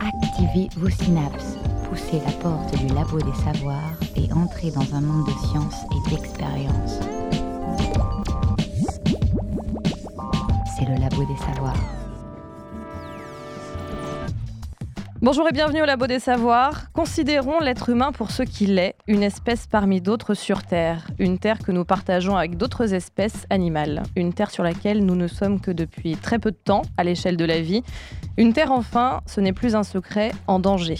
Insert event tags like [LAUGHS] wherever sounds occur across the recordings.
Activez vos synapses, poussez la porte du labo des savoirs et entrez dans un monde de science et d'expérience. C'est le labo des savoirs. Bonjour et bienvenue au Labo des Savoirs. Considérons l'être humain pour ce qu'il est, une espèce parmi d'autres sur Terre. Une Terre que nous partageons avec d'autres espèces animales. Une Terre sur laquelle nous ne sommes que depuis très peu de temps à l'échelle de la vie. Une Terre enfin, ce n'est plus un secret, en danger.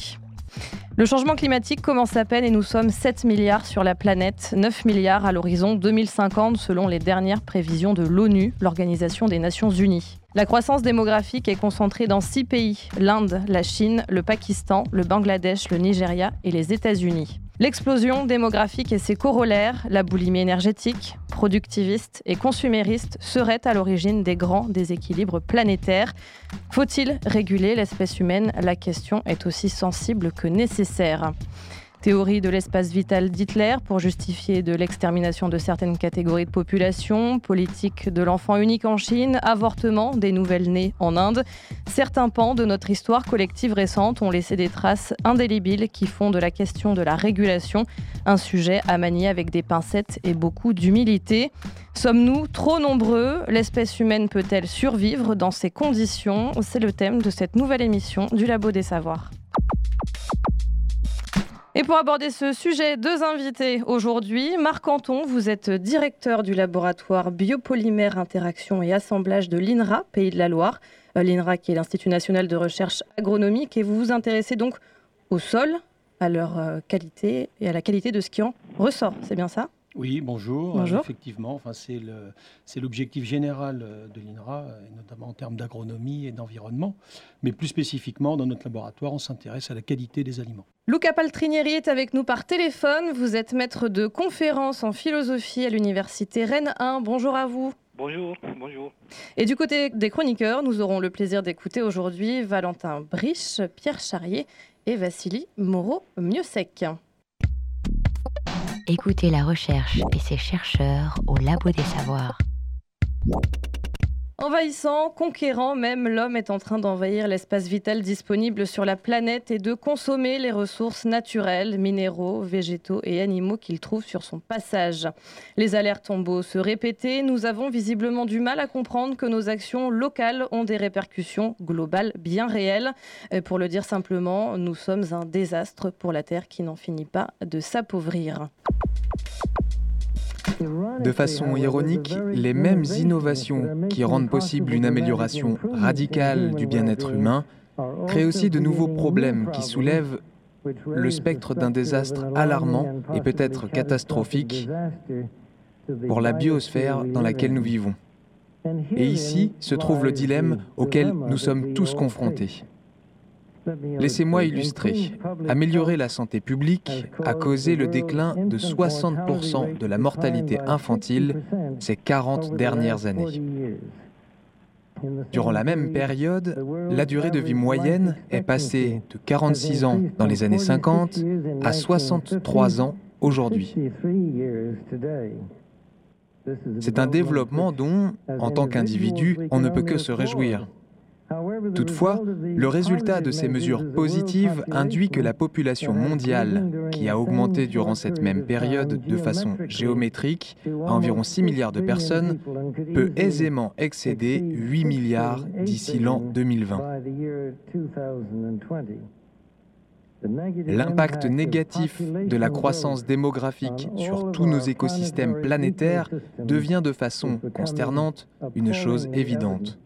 Le changement climatique commence à peine et nous sommes 7 milliards sur la planète, 9 milliards à l'horizon 2050 selon les dernières prévisions de l'ONU, l'Organisation des Nations Unies. La croissance démographique est concentrée dans six pays, l'Inde, la Chine, le Pakistan, le Bangladesh, le Nigeria et les États-Unis. L'explosion démographique et ses corollaires, la boulimie énergétique, productiviste et consumériste, seraient à l'origine des grands déséquilibres planétaires. Faut-il réguler l'espèce humaine? La question est aussi sensible que nécessaire. Théorie de l'espace vital d'Hitler pour justifier de l'extermination de certaines catégories de population, politique de l'enfant unique en Chine, avortement des nouvelles-nées en Inde. Certains pans de notre histoire collective récente ont laissé des traces indélébiles qui font de la question de la régulation un sujet à manier avec des pincettes et beaucoup d'humilité. Sommes-nous trop nombreux? L'espèce humaine peut-elle survivre dans ces conditions? C'est le thème de cette nouvelle émission du Labo des Savoirs. Et pour aborder ce sujet, deux invités aujourd'hui. Marc Anton, vous êtes directeur du laboratoire biopolymère interaction et assemblage de l'INRA, Pays de la Loire. Euh, L'INRA qui est l'Institut national de recherche agronomique et vous vous intéressez donc au sol, à leur euh, qualité et à la qualité de ce qui en ressort. C'est bien ça? Oui, bonjour. Bonjour. Euh, effectivement, enfin, c'est l'objectif général euh, de l'INRA, euh, notamment en termes d'agronomie et d'environnement. Mais plus spécifiquement, dans notre laboratoire, on s'intéresse à la qualité des aliments. Luca Paltrinieri est avec nous par téléphone. Vous êtes maître de conférence en philosophie à l'université Rennes 1. Bonjour à vous. Bonjour, bonjour. Et du côté des chroniqueurs, nous aurons le plaisir d'écouter aujourd'hui Valentin Briche, Pierre Charrier et Vassili Moreau-Miosec. Écoutez la recherche et ses chercheurs au labo des savoirs. Envahissant, conquérant même, l'homme est en train d'envahir l'espace vital disponible sur la planète et de consommer les ressources naturelles, minéraux, végétaux et animaux qu'il trouve sur son passage. Les alertes ont beau se répéter, nous avons visiblement du mal à comprendre que nos actions locales ont des répercussions globales bien réelles. Et pour le dire simplement, nous sommes un désastre pour la Terre qui n'en finit pas de s'appauvrir. De façon ironique, les mêmes innovations qui rendent possible une amélioration radicale du bien-être humain créent aussi de nouveaux problèmes qui soulèvent le spectre d'un désastre alarmant et peut-être catastrophique pour la biosphère dans laquelle nous vivons. Et ici se trouve le dilemme auquel nous sommes tous confrontés. Laissez-moi illustrer. Améliorer la santé publique a causé le déclin de 60% de la mortalité infantile ces 40 dernières années. Durant la même période, la durée de vie moyenne est passée de 46 ans dans les années 50 à 63 ans aujourd'hui. C'est un développement dont, en tant qu'individu, on ne peut que se réjouir. Toutefois, le résultat de ces mesures positives induit que la population mondiale, qui a augmenté durant cette même période de façon géométrique à environ 6 milliards de personnes, peut aisément excéder 8 milliards d'ici l'an 2020. L'impact négatif de la croissance démographique sur tous nos écosystèmes planétaires devient de façon consternante une chose évidente.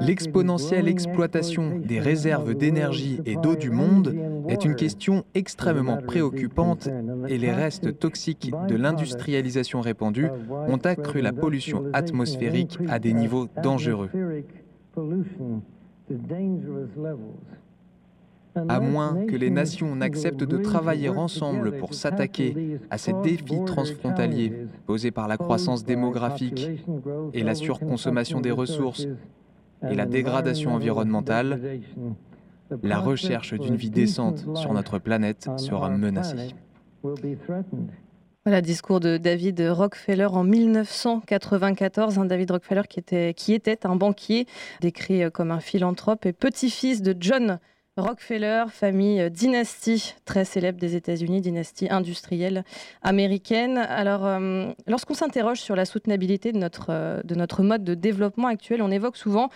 L'exponentielle exploitation des réserves d'énergie et d'eau du monde est une question extrêmement préoccupante et les restes toxiques de l'industrialisation répandue ont accru la pollution atmosphérique à des niveaux dangereux. À moins que les nations n'acceptent de travailler ensemble pour s'attaquer à ces défis transfrontaliers posés par la croissance démographique et la surconsommation des ressources et la dégradation environnementale, la recherche d'une vie décente sur notre planète sera menacée. Voilà, discours de David Rockefeller en 1994. Un David Rockefeller qui était, qui était un banquier, décrit comme un philanthrope et petit-fils de John Rockefeller, famille euh, dynastie très célèbre des États-Unis, dynastie industrielle américaine. Alors, euh, lorsqu'on s'interroge sur la soutenabilité de notre, euh, de notre mode de développement actuel, on évoque souvent,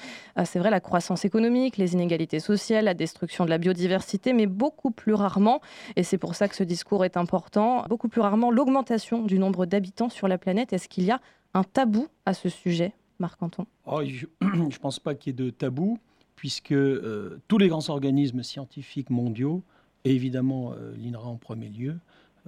c'est vrai, la croissance économique, les inégalités sociales, la destruction de la biodiversité, mais beaucoup plus rarement, et c'est pour ça que ce discours est important, beaucoup plus rarement l'augmentation du nombre d'habitants sur la planète. Est-ce qu'il y a un tabou à ce sujet, Marc-Anton? Oh, Je [CLEARS THROAT] ne pense pas qu'il y ait de tabou puisque euh, tous les grands organismes scientifiques mondiaux, et évidemment euh, l'INRA en premier lieu,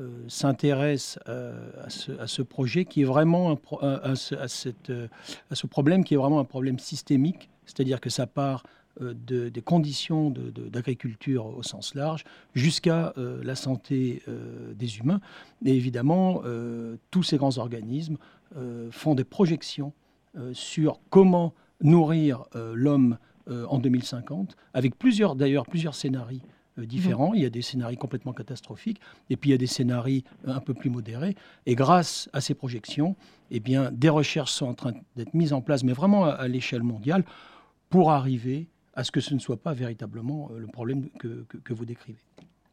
euh, s'intéressent à ce, projet qui est vraiment à, ce, problème qui est vraiment un problème systémique, c'est-à-dire que ça part de, des conditions d'agriculture au sens large jusqu'à la santé des humains. Et évidemment, tous ces grands organismes font des projections sur comment nourrir l'homme euh, en 2050, avec plusieurs, d'ailleurs, plusieurs scénarios euh, différents. Mhm. Il y a des scénarios complètement catastrophiques, et puis il y a des scénarios euh, un peu plus modérés. Et grâce à ces projections, eh bien, des recherches sont en train d'être mises en place, mais vraiment à, l'échelle mondiale, pour arriver à ce que ce ne soit pas véritablement le problème que vous décrivez.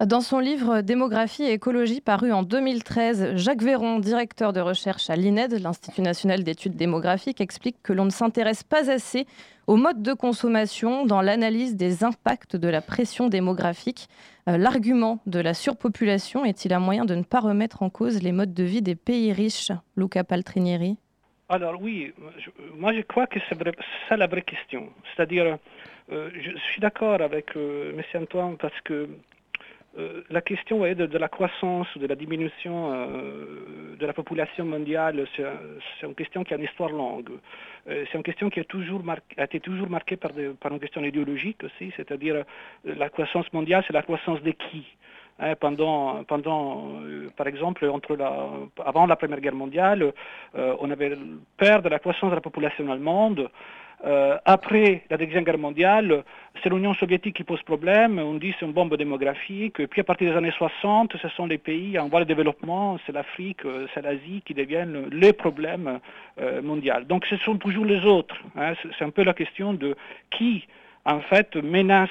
Dans son livre Démographie et écologie paru en 2013, Jacques Véron, directeur de recherche à l'INED, l'Institut national d'études démographiques, explique que l'on ne s'intéresse pas assez au mode de consommation dans l'analyse des impacts de la pression démographique. Euh, l'argument de la surpopulation est-il un moyen de ne pas remettre en cause les modes de vie des pays riches? Luca Paltrinieri Alors oui, moi je crois que c'est ça la vraie question. C'est-à-dire, euh, je suis d'accord avec euh, M. Antoine parce que euh, la question de, la croissance, ou de la diminution euh, de la population mondiale, c'est une question qui a une histoire longue. Euh, c'est une question qui a, toujours été toujours marquée par, une question idéologique aussi, c'est-à-dire la croissance mondiale, c'est la croissance de qui hein, pendant, par exemple, avant la Première Guerre mondiale, on avait peur de la croissance de la population allemande. Euh, après la Deuxième Guerre mondiale, c'est l'Union soviétique qui pose problème, on dit c'est une bombe démographique, puis à partir des années 60, ce sont les pays en voie de développement, c'est l'Afrique, euh, c'est l'Asie qui deviennent les problèmes euh, mondiaux. Donc ce sont toujours les autres. Hein. C'est un peu la question de qui en fait, menace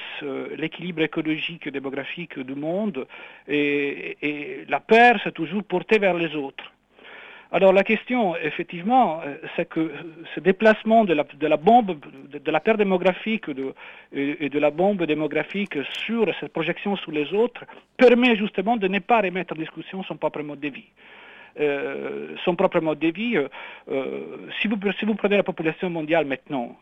l'équilibre écologique et démographique du monde et, et la peur, c'est toujours porté vers les autres. Alors la question, effectivement, euh, c'est que ce déplacement de la, bombe, de, la perte démographique et, de la bombe démographique sur cette projection sur les autres permet justement de ne pas remettre en discussion son propre mode de vie. Euh, son propre mode de vie. Euh, si, vous, prenez la population mondiale maintenant,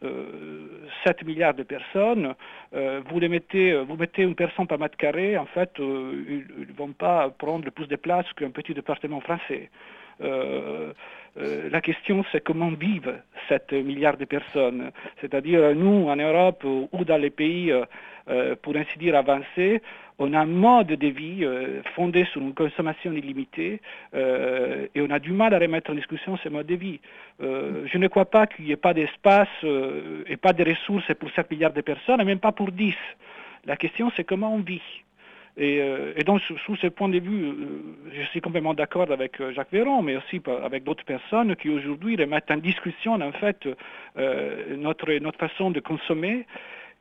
7 milliards de personnes, vous, mettez, vous mettez une personne par mètre carré, en fait, ils ne vont pas prendre plus de place qu'un petit département français. Euh, euh, la question, c'est comment vivent 7 milliards de personnes. C'est-à-dire, nous, en Europe ou dans les pays, euh, pour ainsi dire, avancés, on a un mode de vie fondé sur une consommation illimitée et on a du mal à remettre en discussion ce mode de vie. je ne crois pas qu'il n'y ait pas d'espace et pas de ressources pour 7 milliards de personnes, et même pas pour 10. La question, c'est comment on vit. Euh, et, donc, sous, ce point de vue, euh, je suis complètement d'accord avec euh, Jacques Véron, mais aussi avec d'autres personnes qui aujourd'hui remettent en discussion, en fait, notre façon de consommer.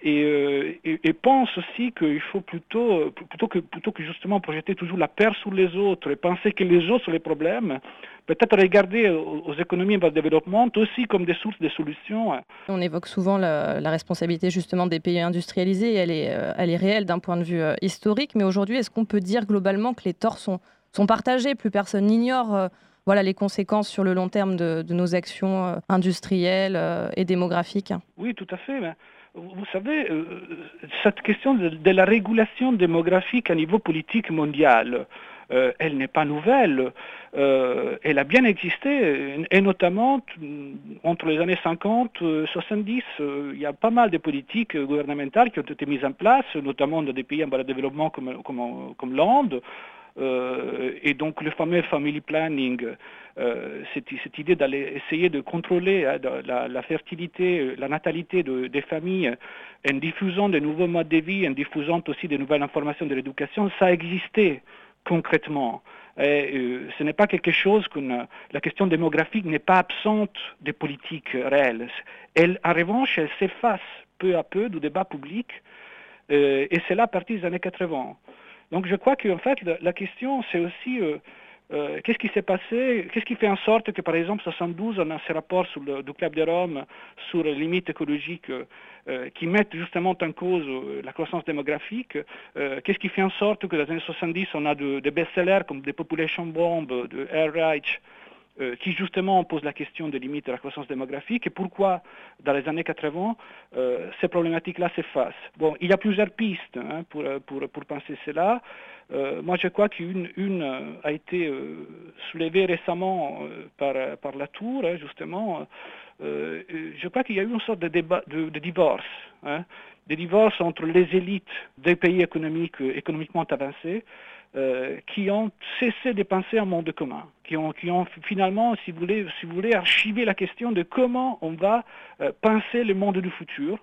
Et, et, pense aussi qu'il faut plutôt, plutôt, que, plutôt que justement projeter toujours la peur sur les autres et penser que les autres sont les problèmes, peut-être regarder aux, économies en développement aussi comme des sources de solutions. On évoque souvent la, responsabilité justement des pays industrialisés, elle est, euh, elle est réelle d'un point de vue euh, historique, mais aujourd'hui, est-ce qu'on peut dire globalement que les torts sont, sont partagés? Plus personne n'ignore euh, voilà, les conséquences sur le long terme de, nos actions industrielles et démographiques Oui, tout à fait. Vous savez, cette question de, la régulation démographique à niveau politique mondial, euh, elle n'est pas nouvelle. Euh, elle a bien existé, et notamment entre les années 50 et 70. il y a pas mal de politiques gouvernementales qui ont été mises en place, notamment dans des pays en bas de développement comme, comme, l'Inde. Euh, et donc le fameux family planning, cette, idée d'aller essayer de contrôler hein, la, fertilité, la natalité des familles en diffusant de nouveaux modes de vie, en diffusant aussi de nouvelles informations de l'éducation, ça existait concrètement. Ce n'est pas quelque chose que la question démographique n'est pas absente des politiques réelles. Elle, en revanche, elle s'efface peu à peu du débat public, et c'est là à partir des années 80. Donc je crois qu'en fait, la, question, c'est aussi euh, qu'est-ce qui s'est passé? Qu'est-ce qui fait en sorte que, par exemple, 72, on a ces rapports sur le, du Club de Rome sur les limites écologiques euh, qui mettent justement en cause euh, la croissance démographique Qu'est-ce qui fait en sorte que dans les années 70, on a des best-sellers comme des Population Bomb, de Air Reich, qui justement pose la question des limites de la croissance démographique et pourquoi dans les années 80 ces problématiques-là s'effacent. Bon, il y a plusieurs pistes hein, pour, pour, pour penser cela. Euh, moi, je crois qu'une une, euh, a été euh, soulevée récemment par, par la Tour, hein, justement. je crois qu'il y a eu une sorte de, débat, de, divorce, hein, des divorces entre les élites des pays économiques, économiquement avancés, qui ont cessé de penser un monde commun, qui ont, finalement, si vous, voulez, si vous voulez, archivé la question de comment on va penser le monde du futur,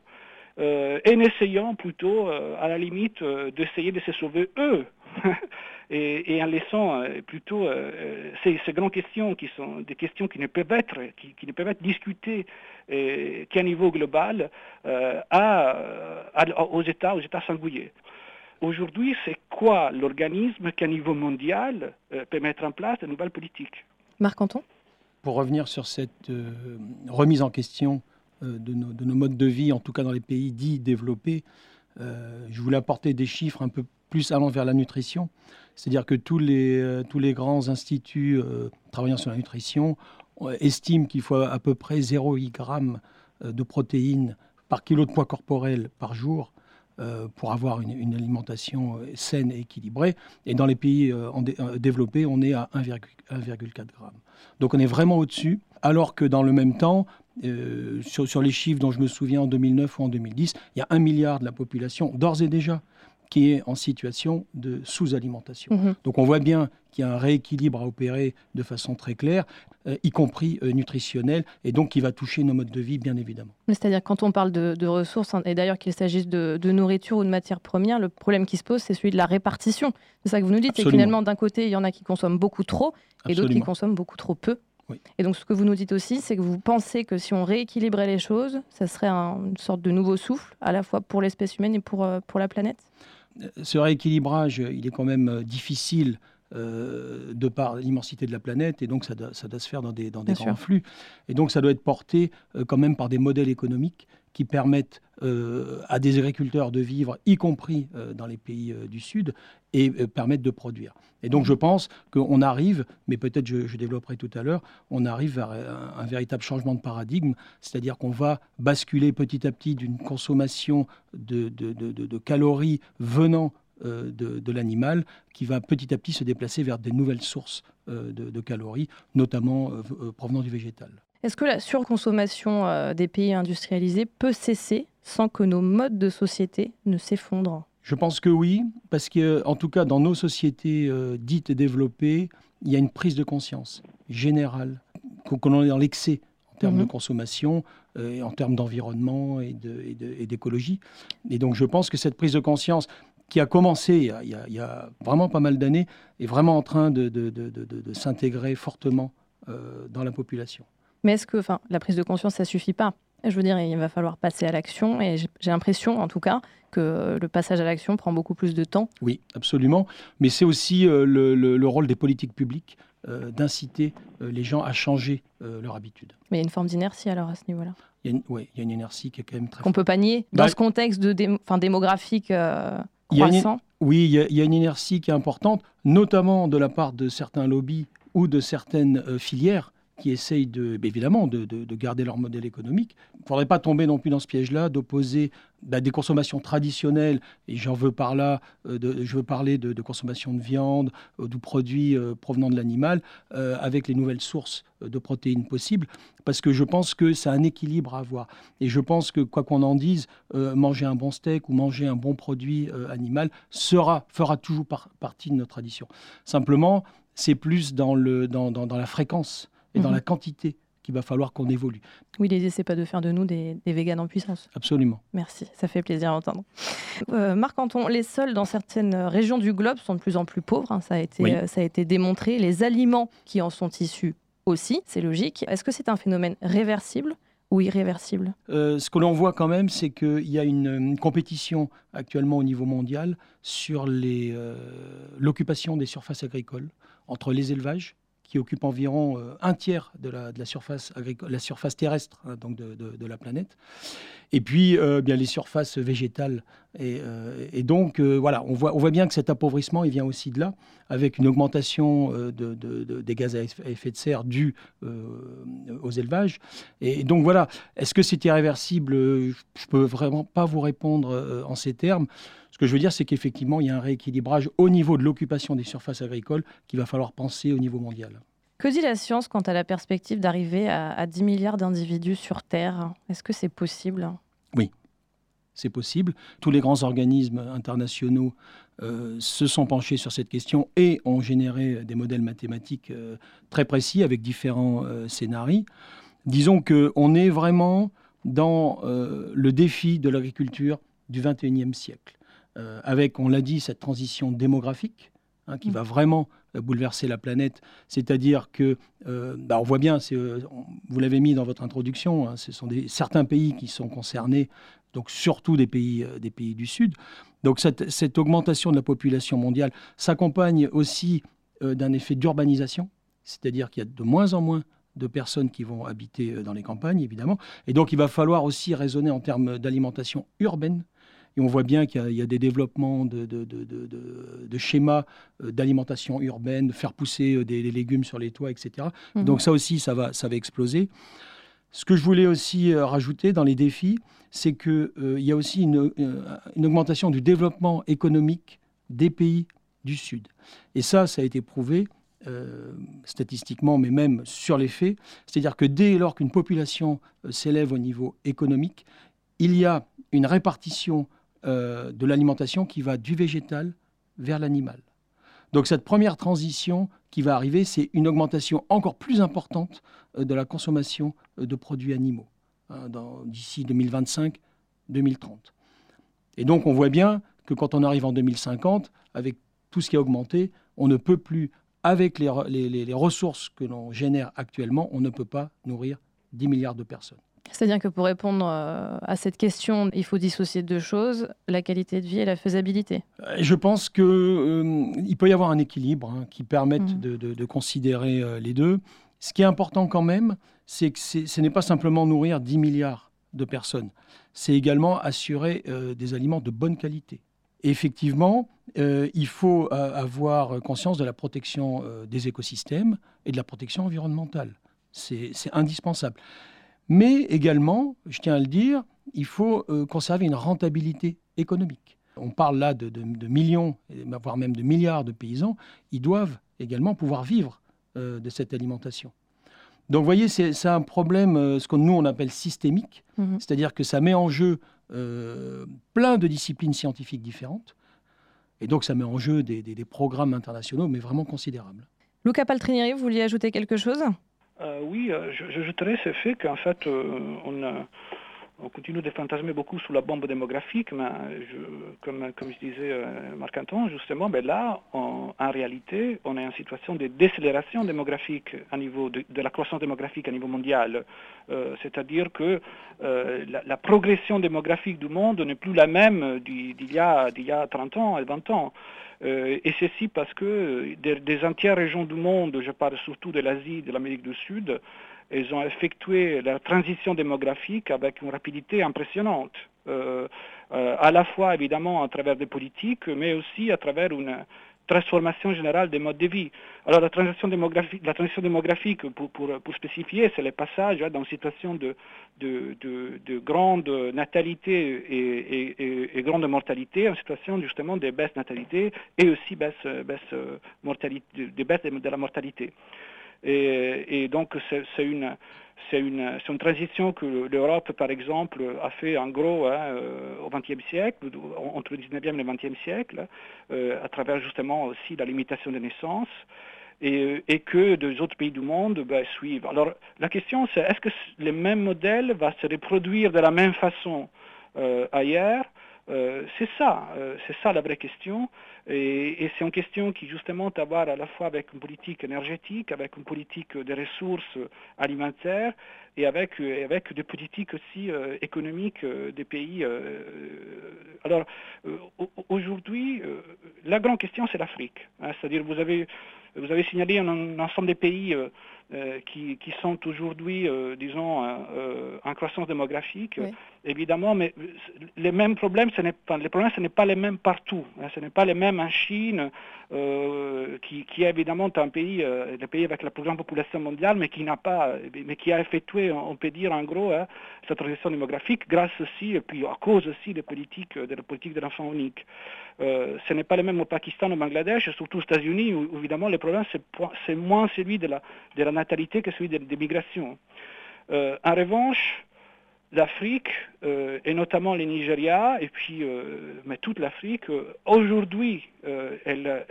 euh, en essayant plutôt, à la limite, d'essayer de se sauver eux [LAUGHS] et, en laissant euh, plutôt euh, euh, ces, grandes questions qui sont des questions qui ne peuvent être, qui, ne peuvent être discutées qu'à niveau global aux États, aux États singuliers. Aujourd'hui, c'est quoi l'organisme qui, à niveau mondial, peut mettre en place de nouvelles politiques Marc Anton Pour revenir sur cette remise en question de nos, de, nos, modes de vie, en tout cas dans les pays dits développés, je voulais apporter des chiffres un peu plus allant vers la nutrition. C'est-à-dire que tous les, euh, tous les grands instituts euh, travaillant sur la nutrition euh, estiment qu'il faut à peu près 0,8 g de protéines par kilo de poids corporel par jour pour avoir une, alimentation saine et équilibrée. Et dans les pays développés, on est à 1,4 g. Donc on est vraiment au-dessus, alors que dans le même temps, sur, sur, les chiffres dont je me souviens en 2009 ou en 2010, il y a un milliard de la population, d'ores et déjà, qui est en situation de sous-alimentation. Mhm. Donc on voit bien qu'il y a un rééquilibre à opérer de façon très claire, euh, y compris euh, nutritionnelle, et donc qui va toucher nos modes de vie, bien évidemment. C'est-à-dire quand on parle de, ressources, hein, et d'ailleurs qu'il s'agisse de, nourriture ou de matières premières, le problème qui se pose, c'est celui de la répartition. C'est ça que vous nous dites, c'est finalement, d'un côté, il y en a qui consomment beaucoup trop, et d'autres qui consomment beaucoup trop peu. Et donc, ce que vous nous dites aussi, c'est que vous pensez que si on rééquilibrait les choses, ça serait une sorte de nouveau souffle, à la fois pour l'espèce humaine et pour, euh, pour la planète? Ce rééquilibrage, il est quand même euh, difficile euh, de par l'immensité de la planète, et donc ça doit, se faire dans des, dans des grands flux. Et donc ça doit être porté euh, quand même par des modèles économiques qui permettent euh, à des agriculteurs de vivre, y compris euh, dans les pays euh, du Sud, et permettent de produire. Et donc je pense qu'on arrive, mais peut-être je, développerai tout à l'heure, on arrive vers un, véritable changement de paradigme, c'est-à-dire qu'on va basculer petit à petit d'une consommation de, de, calories venant de, l'animal qui va petit à petit se déplacer vers des nouvelles sources de, calories, notamment provenant du végétal. Est-ce que la surconsommation euh, des pays industrialisés peut cesser sans que nos modes de société ne s'effondrent? Je pense que oui, parce que en tout cas dans nos sociétés euh, dites développées, il y a une prise de conscience générale qu'on est dans l'excès en termes de mhm. consommation, euh, en termes d'environnement et d'écologie. Et, donc je pense que cette prise de conscience qui a commencé il y a, vraiment pas mal d'années est vraiment en train de, s'intégrer fortement dans la population. Mais est-ce que enfin, la prise de conscience, ça suffit pas? Je veux dire, il va falloir passer à l'action. Et j'ai l'impression, en tout cas, que le passage à l'action prend beaucoup plus de temps. Oui, absolument. Mais c'est aussi euh, le, rôle des politiques publiques euh, d'inciter euh, les gens à changer leur habitude. Mais il y a une forme d'inertie alors à ce niveau-là Oui, il y a une inertie qui est quand même très... Qu'on ne peut pas nier dans bah, ce contexte de démographique croissant Oui, il y, a, une inertie qui est importante, notamment de la part de certains lobbies ou de certaines filières qui essayent de, évidemment de, garder leur modèle économique. Il ne faudrait pas tomber non plus dans ce piège-là d'opposer bah, des consommations traditionnelles, et j'en veux par là, euh, je veux parler de, consommation de viande, ou de produits euh, provenant de l'animal, euh, avec les nouvelles sources de protéines possibles, parce que je pense que c'est un équilibre à avoir. Et je pense que, quoi qu'on en dise, manger un bon steak ou manger un bon produit animal sera, fera toujours partie de notre tradition. Simplement, c'est plus dans la fréquence et dans mhm. la quantité qu'il va falloir qu'on évolue. Oui, l'idée, c'est pas de faire de nous des, des véganes en puissance. Absolument. Merci, ça fait plaisir à entendre. Euh, Marc Anton, les sols dans certaines régions du globe sont de plus en plus pauvres, hein, ça, a été, euh, ça a été démontré. Les aliments qui en sont issus aussi, c'est logique. Est-ce que c'est un phénomène réversible ou irréversible? Euh, Ce que l'on voit quand même, c'est qu'il y a une, compétition actuellement au niveau mondial sur l'occupation des surfaces agricoles entre les élevages qui occupe environ euh, un tiers de la, surface, terrestre hein, donc de, la planète. Et puis, euh, bien les surfaces végétales. Et, euh, donc, voilà, on voit, on voit bien que cet appauvrissement, il vient aussi de là, avec une augmentation de, des gaz à effet de serre dus aux élevages. Et, donc, voilà, est-ce que c'est irréversible? Je ne peux vraiment pas vous répondre en ces termes. Ce que je veux dire, c'est qu'effectivement, il y a un rééquilibrage au niveau de l'occupation des surfaces agricoles qu'il va falloir penser au niveau mondial. Que dit la science quant à la perspective d'arriver à, 10 milliards d'individus sur Terre? Est-ce que c'est possible? Oui, c'est possible. Tous les grands organismes internationaux euh, se sont penchés sur cette question et ont généré des modèles mathématiques euh, très précis avec différents euh, scénarios. Disons qu'on est vraiment dans le défi de l'agriculture du 21e siècle. Avec, on l'a dit, cette transition démographique hein, qui mm. va vraiment bouleverser la planète. C'est-à-dire que, euh, bah, on voit bien, vous l'avez mis dans votre introduction, hein, ce sont certains pays qui sont concernés, donc surtout des pays, des pays du Sud. Donc cette augmentation de la population mondiale s'accompagne aussi d'un effet d'urbanisation, c'est-à-dire qu'il y a de moins en moins de personnes qui vont habiter dans les campagnes, évidemment. Et donc il va falloir aussi raisonner en termes d'alimentation urbaine et on voit bien qu'il y, a des développements de, de, schémas euh, d'alimentation urbaine, faire pousser euh, des, légumes sur les toits, etc. Mhm. Donc ça aussi, ça va, ça va exploser. Ce que je voulais aussi euh, rajouter dans les défis, c'est qu'il y a aussi une, augmentation du développement économique des pays du Sud. Et ça, ça a été prouvé statistiquement, mais même sur les faits. C'est-à-dire que dès lors qu'une population s'élève au niveau économique, il y a une répartition euh, de l'alimentation qui va du végétal vers l'animal. Donc cette première transition qui va arriver, c'est une augmentation encore plus importante euh, de la consommation euh, de produits animaux hein, d'ici 2025-2030. Et donc on voit bien que quand on arrive en 2050, avec tout ce qui a augmenté, on ne peut plus, avec les, les ressources que l'on génère actuellement, on ne peut pas nourrir 10 milliards de personnes. C'est-à-dire que pour répondre euh, à cette question, il faut dissocier deux choses, la qualité de vie et la faisabilité. Euh, je pense qu'il euh, peut y avoir un équilibre hein, qui permette mmh. de, considérer les deux. Ce qui est important quand même, c'est que ce n'est pas simplement nourrir 10 milliards de personnes, c'est également assurer des aliments de bonne qualité. effectivement, il faut avoir conscience de la protection des écosystèmes et de la protection environnementale. C'est indispensable. Mais également, je tiens à le dire, il faut euh, conserver une rentabilité économique. On parle là de, millions, voire même de milliards de paysans. Ils doivent également pouvoir vivre euh, de cette alimentation. Donc vous voyez, c'est un problème, euh, ce que nous on appelle systémique, mhm. c'est-à-dire que ça met en jeu plein de disciplines scientifiques différentes, et donc ça met en jeu des, des programmes internationaux, mais vraiment considérables. Luca Paltrinieri, vous vouliez ajouter quelque chose? Euh, oui, euh, j'ajouterais ce fait qu'en fait, euh, on, on, continue de fantasmer beaucoup sur la bombe démographique, mais comme, comme je disais Marc-Anton, justement, ben là, en réalité, on est en situation de décélération démographique à niveau de, la croissance démographique à niveau mondial. C'est-à-dire que la, la, progression démographique du monde n'est plus la même d'il y, a, y a 30 ans et 20 ans. Euh, et ceci parce que des, entières régions du monde, je parle surtout de l'Asie, de l'Amérique du Sud, elles ont effectué la transition démographique avec une rapidité impressionnante, euh, euh, à la fois évidemment à travers des politiques, mais aussi à travers une, transformation générale des modes de vie. Alors la transition démographique, la transition démographique pour, pour, spécifier, c'est le passage hein, dans une situation de, de, de, grande natalité et, et, et, grande mortalité en situation justement de baisse natalité et aussi baisse, baisse mortalité, de baisse de la mortalité. Et, donc c'est une une, une, transition que l'Europe, par exemple, a fait en gros hein, euh, au XXe siècle, entre le XIXe et le XXe siècle, euh, à travers justement aussi la limitation des naissances. et, et, que des autres pays du monde ben, suivent. Alors la question c'est est-ce que le même modèle va se reproduire de la même façon ailleurs? C'est ça, c'est ça la vraie question. Et, c'est une question qui justement a à voir à la fois avec une politique énergétique, avec une politique des ressources alimentaires et avec, avec des politiques aussi euh, économiques euh, des pays. Euh, alors aujourd'hui, la grande question c'est l'Afrique. Hein, c'est-à-dire vous avez, vous avez signalé un, ensemble des pays qui, qui, sont aujourd'hui, disons, en croissance démographique évidemment, mais les mêmes problèmes, ce n'est pas, les problèmes, ce n'est pas les mêmes partout. Hein. ce n'est pas les mêmes en Chine, euh, qui, qui, est évidemment un pays, euh, le pays avec la plus grande population mondiale, mais qui n'a pas, mais qui a effectué, on peut dire en gros, hein, cette transition démographique grâce aussi, et puis à cause aussi des politiques, de la politique de l'enfant unique. Euh, ce n'est pas le même au Pakistan, au Bangladesh, surtout aux États-Unis, où, évidemment le problème c'est moins celui de la, de la natalité que celui des migrations. en revanche, l'Afrique, euh, et notamment les Nigeria, et puis euh, mais toute l'Afrique, euh, aujourd'hui, la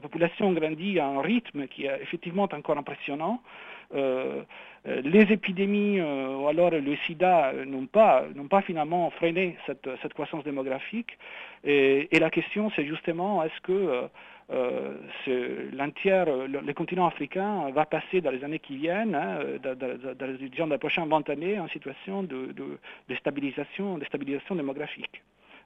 population grandit à un rythme qui est effectivement encore impressionnant. les épidémies ou alors le sida n'ont pas, pas finalement freiné cette, croissance démographique. Et la question, c'est justement, est-ce que euh, le, continent africain va passer dans les années qui viennent, hein, dans, dans, les prochaines 20 années, en situation de, de, stabilisation, de stabilisation démographique.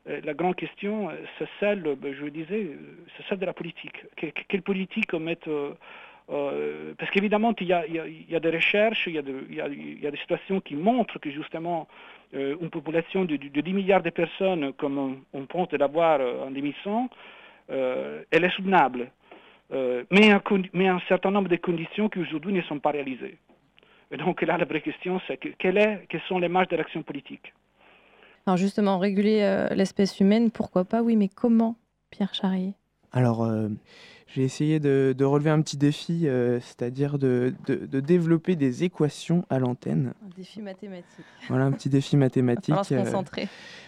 Euh, la grande question, c'est celle, ben, je disais, c'est celle de la politique. quelle politique mettre euh, parce qu'évidemment, il, y a des recherches, il y a, des situations qui montrent que justement, une population de, 10 milliards de personnes, comme on, on pense l'avoir en 2100, euh, elle est soutenable, euh, mais, un, mais un certain nombre de conditions qui aujourd'hui ne sont pas réalisées. Et donc là, la vraie question, c'est que, quelle est, quelles sont les marges de l'action politique? Alors justement, réguler euh, l'espèce humaine, pourquoi pas, oui, mais comment, Pierre Charrier? Alors, j'ai essayé de, relever un petit défi, euh, c'est-à-dire de, développer des équations à l'antenne. Un défi mathématique. Voilà, un petit défi [LAUGHS] mathématique. On va se euh,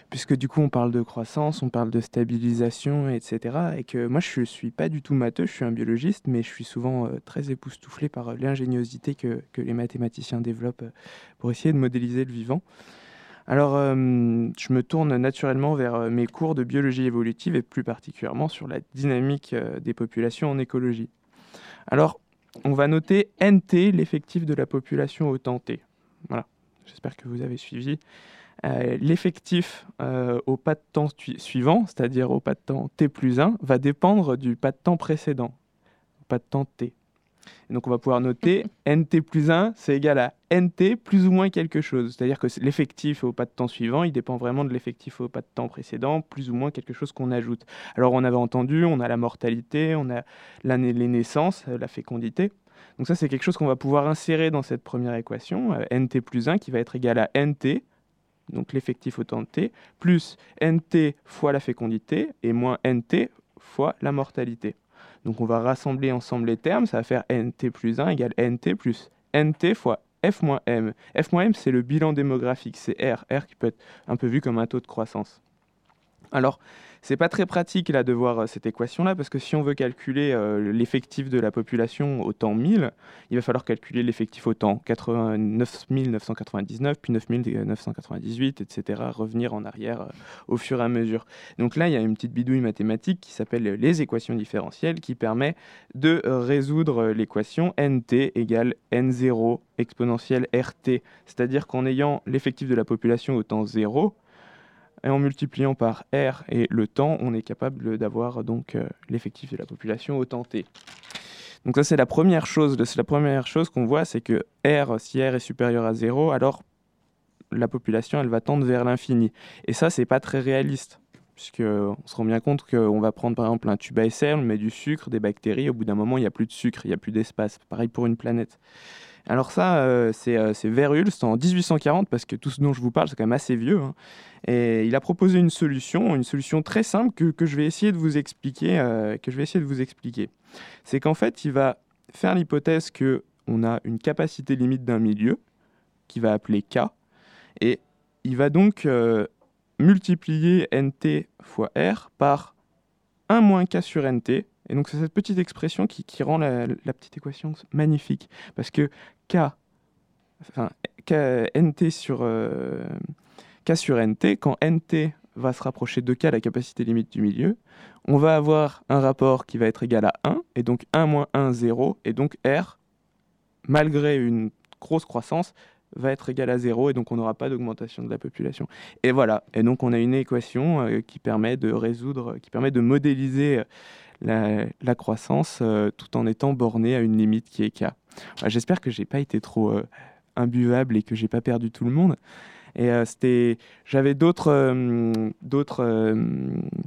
puisque du coup, on parle de croissance, on parle de stabilisation, etc. Et que moi, je ne suis pas du tout matheux, je suis un biologiste, mais je suis souvent euh, très époustouflé par l'ingéniosité que, que, les mathématiciens développent pour essayer de modéliser le vivant. Alors, euh, je me tourne naturellement vers euh, mes cours de biologie évolutive et plus particulièrement sur la dynamique euh, des populations en écologie. Alors, on va noter NT, l'effectif de la population au temps T. Voilà, j'espère que vous avez suivi. l'effectif au pas de temps suivant, c'est-à-dire au pas de temps T plus 1, va dépendre du pas de temps précédent, pas de temps T donc on va pouvoir noter [LAUGHS] nt plus 1, c'est égal à nt plus ou moins quelque chose. C'est-à-dire que l'effectif au pas de temps suivant, il dépend vraiment de l'effectif au pas de temps précédent, plus ou moins quelque chose qu'on ajoute. Alors on avait entendu, on a la mortalité, on a les naissances, euh, la fécondité. Donc ça c'est quelque chose qu'on va pouvoir insérer dans cette première équation, euh, nt plus 1 qui va être égal à nt, donc l'effectif au temps de t, plus nt fois la fécondité, et moins nt fois la mortalité. Donc on va rassembler ensemble les termes, ça va faire nt plus 1 égale nt plus nt fois f moins m. f moins m, c'est le bilan démographique, c'est R, R qui peut être un peu vu comme un taux de croissance. Alors, c'est pas très pratique là de voir euh, cette équation-là, parce que si on veut calculer euh, l'effectif de la population au temps 1000, il va falloir calculer l'effectif au temps 89 999, puis 9998, etc., revenir en arrière euh, au fur et à mesure. Donc là, il y a une petite bidouille mathématique qui s'appelle les équations différentielles, qui permet de résoudre l'équation nt égale n0 exponentielle rt, c'est-à-dire qu'en ayant l'effectif de la population au temps 0, et en multipliant par R et le temps, on est capable d'avoir donc euh, l'effectif de la population au temps t. Donc ça c'est la première chose, la première chose qu'on voit, c'est que R, si R est supérieur à 0, alors la population elle va tendre vers l'infini. Et ça c'est pas très réaliste, puisqu'on se rend bien compte qu'on va prendre par exemple un tube à essai, on met du sucre, des bactéries, au bout d'un moment il n'y a plus de sucre, il n'y a plus d'espace. Pareil pour une planète. Alors ça, euh, c'est euh, Verhulst en 1840, parce que tout ce dont je vous parle, c'est quand même assez vieux. Hein. Et il a proposé une solution, une solution très simple que, je vais essayer de vous expliquer. Euh, que je vais. C'est qu'en fait, il va faire l'hypothèse que on a une capacité limite d'un milieu, qu'il va appeler K, et il va donc multiplier nt fois r par 1 moins k sur nt, Et donc c'est cette petite expression qui, rend la, petite équation magnifique. Parce que K, enfin, NT sur, euh, K sur NT, quand NT va se rapprocher de K, la capacité limite du milieu, on va avoir un rapport qui va être égal à 1, et donc 1 moins 1, 0, et donc R, malgré une grosse croissance, va être égal à 0 et donc on n'aura pas d'augmentation de la population. Et voilà, et donc on a une équation euh, qui permet de résoudre, qui permet de modéliser euh, la, croissance euh, tout en étant borné à une limite qui est K. J'espère que j'ai pas été trop imbuvable et que j'ai pas perdu tout le monde. Et euh, j'avais euh, d'autres, euh,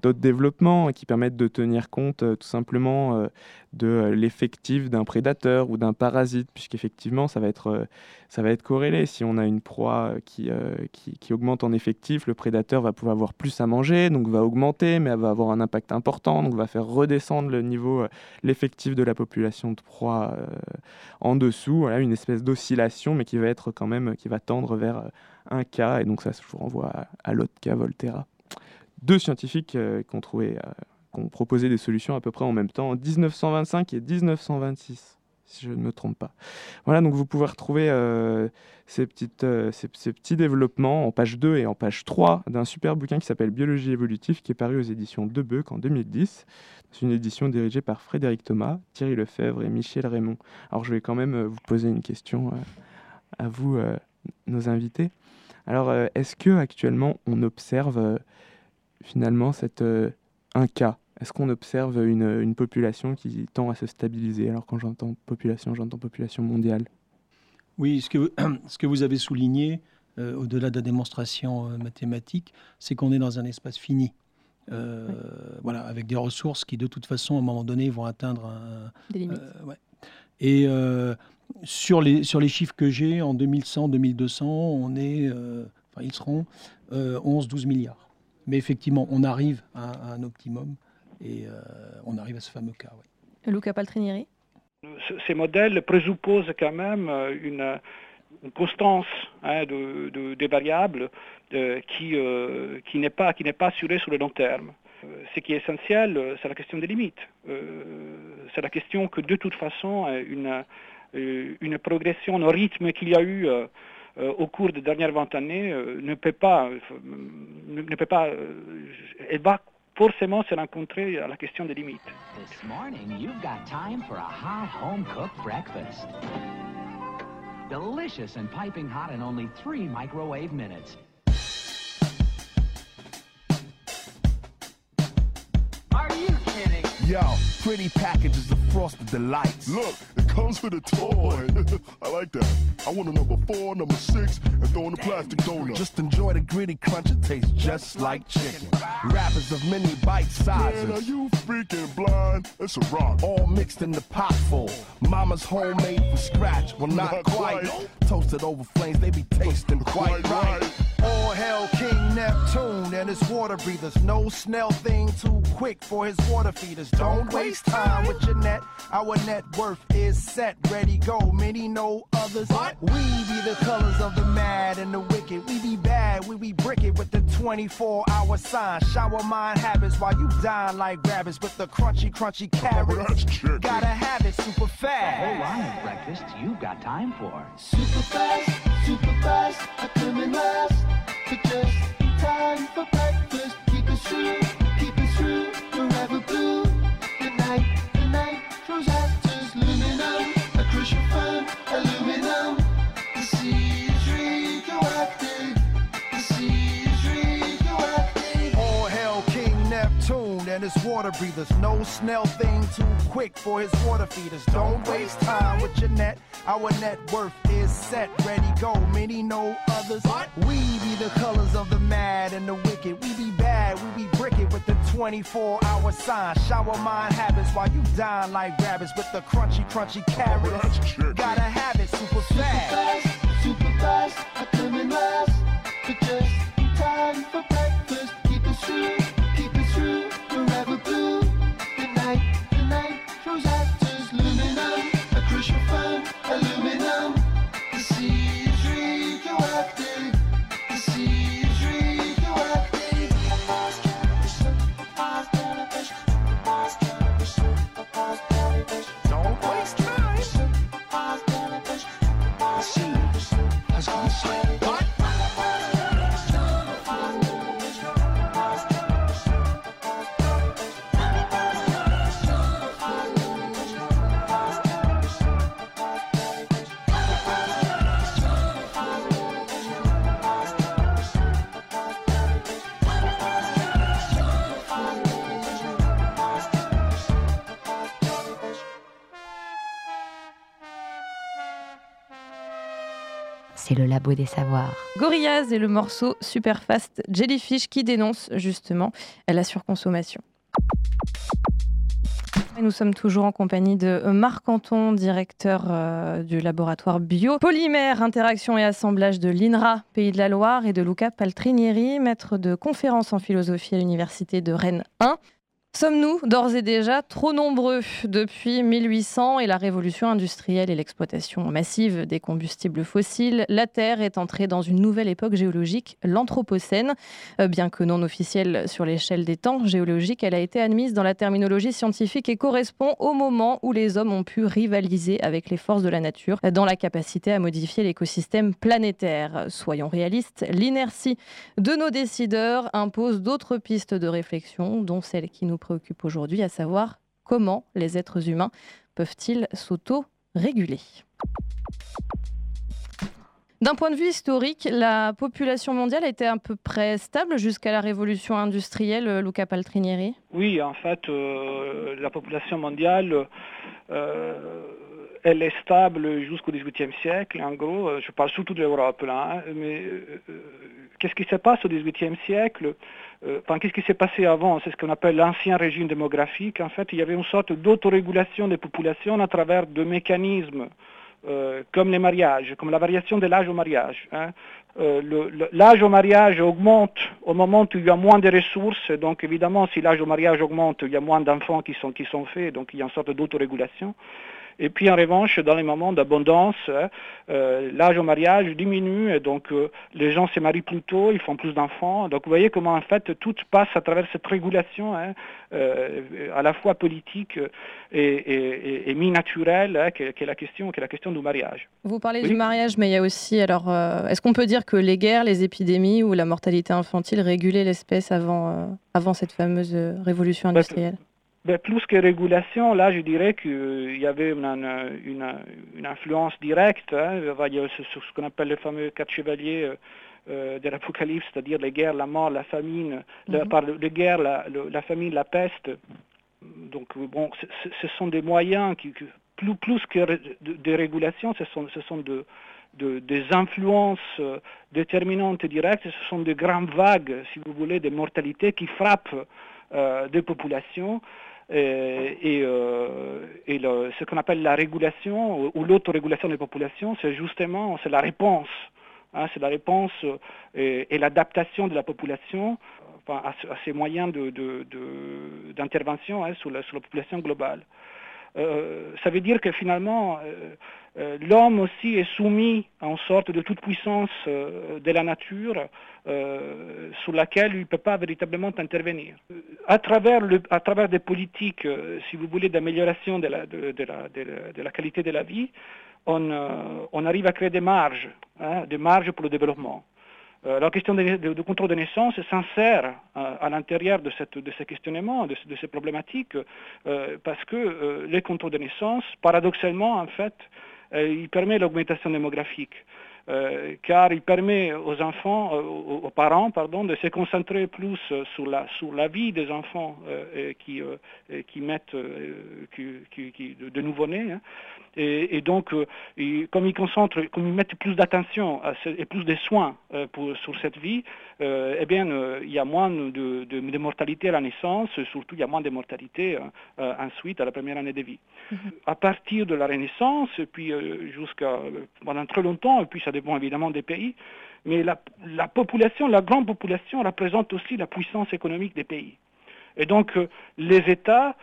d'autres développements qui permettent de tenir compte tout simplement de l'effectif d'un prédateur ou d'un parasite, puisqu'effectivement, ça va être, ça va être corrélé. Si on a une proie qui, qui, qui, augmente en effectif, le prédateur va pouvoir avoir plus à manger, donc va augmenter, mais va avoir un impact important, donc va faire redescendre le niveau, l'effectif de la population de proie en dessous. Voilà, une espèce d'oscillation, mais qui va être quand même, qui va tendre vers un cas, et donc ça je vous renvoie à, l'autre cas, Volterra. Deux scientifiques euh, qui ont trouvé, euh, ont proposé des solutions à peu près en même temps, en 1925 et 1926 si je ne me trompe pas. Voilà, donc vous pouvez retrouver euh, ces, petites, ces, petits développements en page 2 et en page 3 d'un super bouquin qui s'appelle Biologie évolutive, qui est paru aux éditions De Beuc en 2010. C'est une édition dirigée par Frédéric Thomas, Thierry Lefebvre et Michel Raymond. Alors je vais quand même vous poser une question à vous, nos invités. Alors, euh, est-ce que actuellement on observe euh, finalement cette, euh, un cas Est-ce qu'on observe une, population qui tend à se stabiliser? Alors, quand j'entends population, j'entends population mondiale. Oui, ce que, [CLEARS THROAT] ce que vous avez souligné, au-delà de la démonstration mathématique, c'est qu'on est dans un espace fini. Voilà, avec des ressources qui, de toute façon, à un moment donné, vont atteindre un, des limites. Et sur les, sur les chiffres que j'ai, en 2100, 2200, on est, euh, enfin, ils seront 11-12 euh, milliards. Mais effectivement, on arrive à, un optimum et euh, on arrive à ce fameux cas. Luca Paltrinieri Ces modèles présupposent quand même une, constance hein, de, des variables qui, qui n'est pas, assurée sur le long terme. Ce qui est essentiel, c'est la question des limites. c'est la question que de toute façon, une, euh, une progression au rythme qu'il y a eu euh, euh, au cours des dernières 20 années ne peut pas, ne, peut pas elle va forcément se rencontrer à la question des limites. This morning, you've got time for a hot home-cooked breakfast. Delicious and piping hot in only three microwave minutes. Yo, pretty packages of frosted delights. Look, it comes with a toy. [LAUGHS] I like that. I want a number four, number six, and throw in a plastic donut. Just enjoy the gritty crunch. It tastes just like chicken. Wrappers of many bite sizes. Man, are you freaking blind? It's a rock. All mixed in the pot full. Mama's homemade from scratch. Well, not, not quite. quite. Toasted over flames, they be tasting quite, quite right. right. All hail King Neptune and his water breathers. No snail thing too quick for his water feeders. Don't waste time with your net. Our net worth is set, ready, go. Many know others. What? We be the colors of the mad and the wicked. We be bad, we be bricket with the 24 hour sign. Shower mind habits while you dine like rabbits with the crunchy, crunchy oh, carrots. Oh, Gotta have it super fast. A whole line of breakfast you've got time for. Super fast, super fast, I come in last. But just in time for breakfast. Keep it true, his water breathers. No snail thing too quick for his water feeders. Don't waste time with your net. Our net worth is set, ready, go. Many know others. We be the colors of the mad and the wicked. We be bad, we be bricket with the 24 hour sign. Shower mind habits while you dine like rabbits with the crunchy, crunchy oh, carrots. Gotta have it super fast. Super fast, super fast. Labo des savoirs. Gorillaz et le morceau Superfast Jellyfish qui dénonce justement la surconsommation. Nous sommes toujours en compagnie de Marc Anton, directeur euh, du laboratoire bio, polymère, interaction et assemblage de l'INRA, Pays de la Loire, et de Luca Paltrinieri, maître de conférences en philosophie à l'Université de Rennes 1. Sommes-nous d'ores et déjà trop nombreux depuis 1800 et la révolution industrielle et l'exploitation massive des combustibles fossiles? La Terre est entrée dans une nouvelle époque géologique, l'Anthropocène. Euh, bien que non officielle sur l'échelle des temps géologiques, elle a été admise dans la terminologie scientifique et correspond au moment où les hommes ont pu rivaliser avec les forces de la nature dans la capacité à modifier l'écosystème planétaire. Soyons réalistes, l'inertie de nos décideurs impose d'autres pistes de réflexion, dont celle qui nous préoccupe aujourd'hui, à savoir comment les êtres humains peuvent-ils s'auto-réguler. D'un point de vue historique, la population mondiale était à peu près stable jusqu'à la révolution industrielle, Luca Paltrinieri? Oui, en fait, euh, la population mondiale, euh, elle est stable jusqu'au XVIIIe siècle. En gros, euh, je parle surtout de l'Europe hein, mais qu'est-ce qui se passe au XVIIIe siècle? Euh, qu'est-ce qui s'est passé avant? C'est ce qu'on appelle l'ancien régime démographique. En fait, il y avait une sorte d'autorégulation des populations à travers de mécanismes euh, comme les mariages, comme la variation de l'âge au mariage. Hein. Euh, l'âge au mariage augmente au moment où il y a moins de ressources, donc évidemment si l'âge au mariage augmente, il y a moins d'enfants qui sont, qui sont faits, donc il y a une sorte d'autorégulation. Et puis en revanche, dans les moments d'abondance, euh, l'âge au mariage diminue, et donc euh, les gens se marient plus tôt, ils font plus d'enfants. Donc vous voyez comment en fait tout passe à travers cette régulation hein, euh, à la fois politique et, et, mi-naturelle, hein, qui, est la question, qui est la question du mariage. Vous parlez du mariage, mais il y a aussi, alors, est-ce qu'on peut dire que les guerres, les épidémies ou la mortalité infantile régulaient l'espèce avant, avant cette fameuse révolution bah, industrielle? Plus que régulation, là, je dirais qu'il y avait une, une, une influence directe hein, sur ce qu'on appelle les fameux quatre chevaliers euh, euh, de l'Apocalypse, c'est-à-dire les guerres, la mort, la famine, mm les guerres, la, la, famine, la peste. Donc, bon, ce sont des moyens qui, plus, plus que de, de, régulation, ce sont, ce sont de, de, des influences euh, déterminantes et directes, ce sont de grandes vagues, si vous voulez, de mortalité qui frappent euh, des populations et, euh, et le, ce qu'on appelle la régulation ou l'autorégulation des populations, c'est justement c'est la réponse. Hein, c'est la réponse et, et l'adaptation de la population à, ces moyens d'intervention hein, sur, la, population globale. Euh, ça veut dire que finalement, euh, euh, l'homme aussi est soumis à une sorte de toute puissance de la nature sur laquelle il ne peut pas véritablement intervenir. À travers, à travers des politiques, si vous voulez, d'amélioration de la, qualité de la vie, on, on arrive à créer des marges, hein, des marges pour le développement. La question du contrôle de naissance s'insère à l'intérieur de, de ces questionnements, de, de ces problématiques, parce que les contrôles de naissance, paradoxalement, en fait, euh, il permet l'augmentation démographique. Euh, car il permet aux enfants, euh, parents, pardon, de se concentrer plus sur la, sur la vie des enfants qui, qui mettent qui, qui, de, nouveau-nés. Hein. Et, donc, comme ils concentrent, comme ils mettent plus d'attention et plus de soins sur cette vie, eh bien, il y a moins de, de, mortalité à la naissance, surtout il y a moins de mortalité ensuite à la première année de vie. Mm-hmm. À partir de la Renaissance, et puis jusqu'à pendant très longtemps, et puis ça dépend évidemment des pays, mais la, la, population, la grande population représente aussi la puissance économique des pays. Et donc euh, les États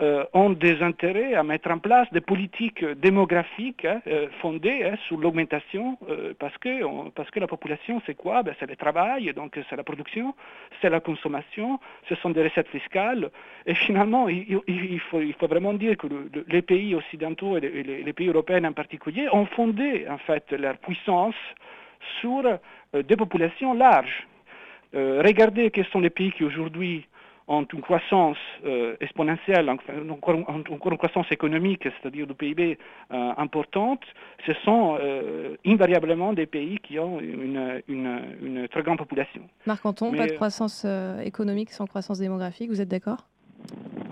euh, ont des intérêts à mettre en place des politiques démographiques hein, euh, fondées hein, sur l'augmentation, parce, que, parce que la population, c'est quoi? Ben, C'est le travail, donc c'est la production, c'est la consommation, ce sont des recettes fiscales. Et finalement, il, faut, vraiment dire que les pays occidentaux et les, les, pays européens en particulier ont fondé en fait leur puissance sur des populations larges. regardez quels sont les pays qui aujourd'hui ont une croissance euh, exponentielle, encore, une croissance économique, c'est-à-dire du PIB euh, importante, ce sont euh, invariablement des pays qui ont une, une, très grande population. Marc Anton, pas de croissance économique sans croissance démographique, vous êtes d'accord?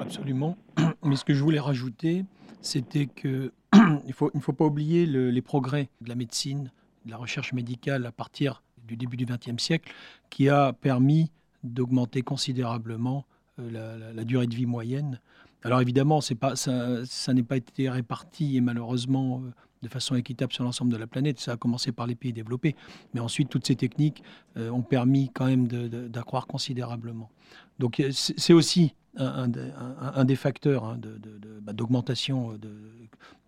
Absolument. [CLEARS THROAT] Mais ce que je voulais rajouter, c'était qu'il [CLEARS THROAT] ne faut, il faut pas oublier les progrès de la médecine, de la recherche médicale à partir du début du XXe siècle, qui a permis d'augmenter considérablement euh, la, durée de vie moyenne. Alors évidemment, pas, ça, ça n'est pas été réparti et malheureusement euh, de façon équitable sur l'ensemble de la planète. Ça a commencé par les pays développés, mais ensuite toutes ces techniques euh, ont permis quand même d'accroître considérablement. Donc c'est aussi un, des facteurs hein, bah, d'augmentation de,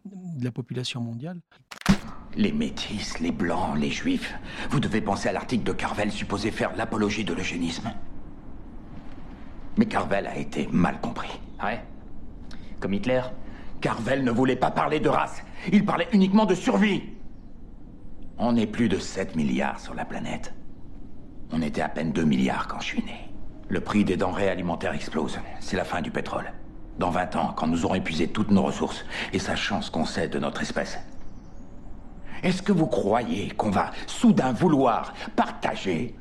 de, la population mondiale. Les métis, les blancs, les juifs, vous devez penser à l'article de Carvel supposé faire l'apologie de l'eugénisme. Mais Carvel a été mal compris. Ouais? Comme Hitler? Carvel ne voulait pas parler de race. Il parlait uniquement de survie. On est plus de 7 milliards sur la planète. On était à peine 2 milliards quand je suis né. Le prix des denrées alimentaires explose. C'est la fin du pétrole. Dans 20 ans, quand nous aurons épuisé toutes nos ressources, et sachant ce qu'on sait de notre espèce. Est-ce que vous croyez qu'on va soudain vouloir partager?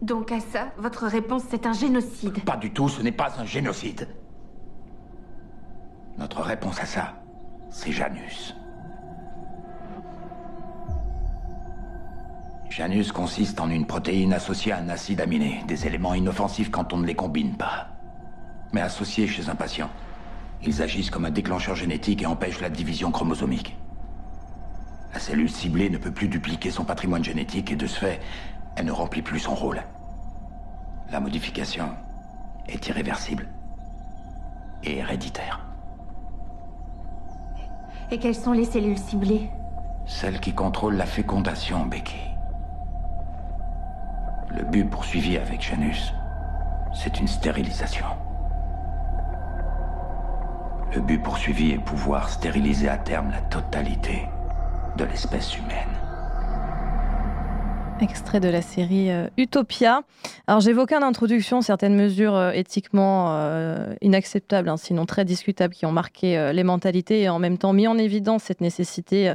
Donc à ça, votre réponse, c'est un génocide Pas du tout, ce n'est pas un génocide. Notre réponse à ça, c'est Janus. Janus consiste en une protéine associée à un acide aminé, des éléments inoffensifs quand on ne les combine pas. Mais associés chez un patient, ils agissent comme un déclencheur génétique et empêchent la division chromosomique. La cellule ciblée ne peut plus dupliquer son patrimoine génétique et de ce fait, elle ne remplit plus son rôle. La modification est irréversible et héréditaire. Et quelles sont les cellules ciblées? Celles qui contrôlent la fécondation, Becky. Le but poursuivi avec Janus, c'est une stérilisation. Le but poursuivi est pouvoir stériliser à terme la totalité de l'espèce humaine. Extrait de la série euh, Utopia. Alors j'évoquais en introduction certaines mesures euh, éthiquement euh, inacceptables, hein, sinon très discutables, qui ont marqué les mentalités et en même temps mis en évidence cette nécessité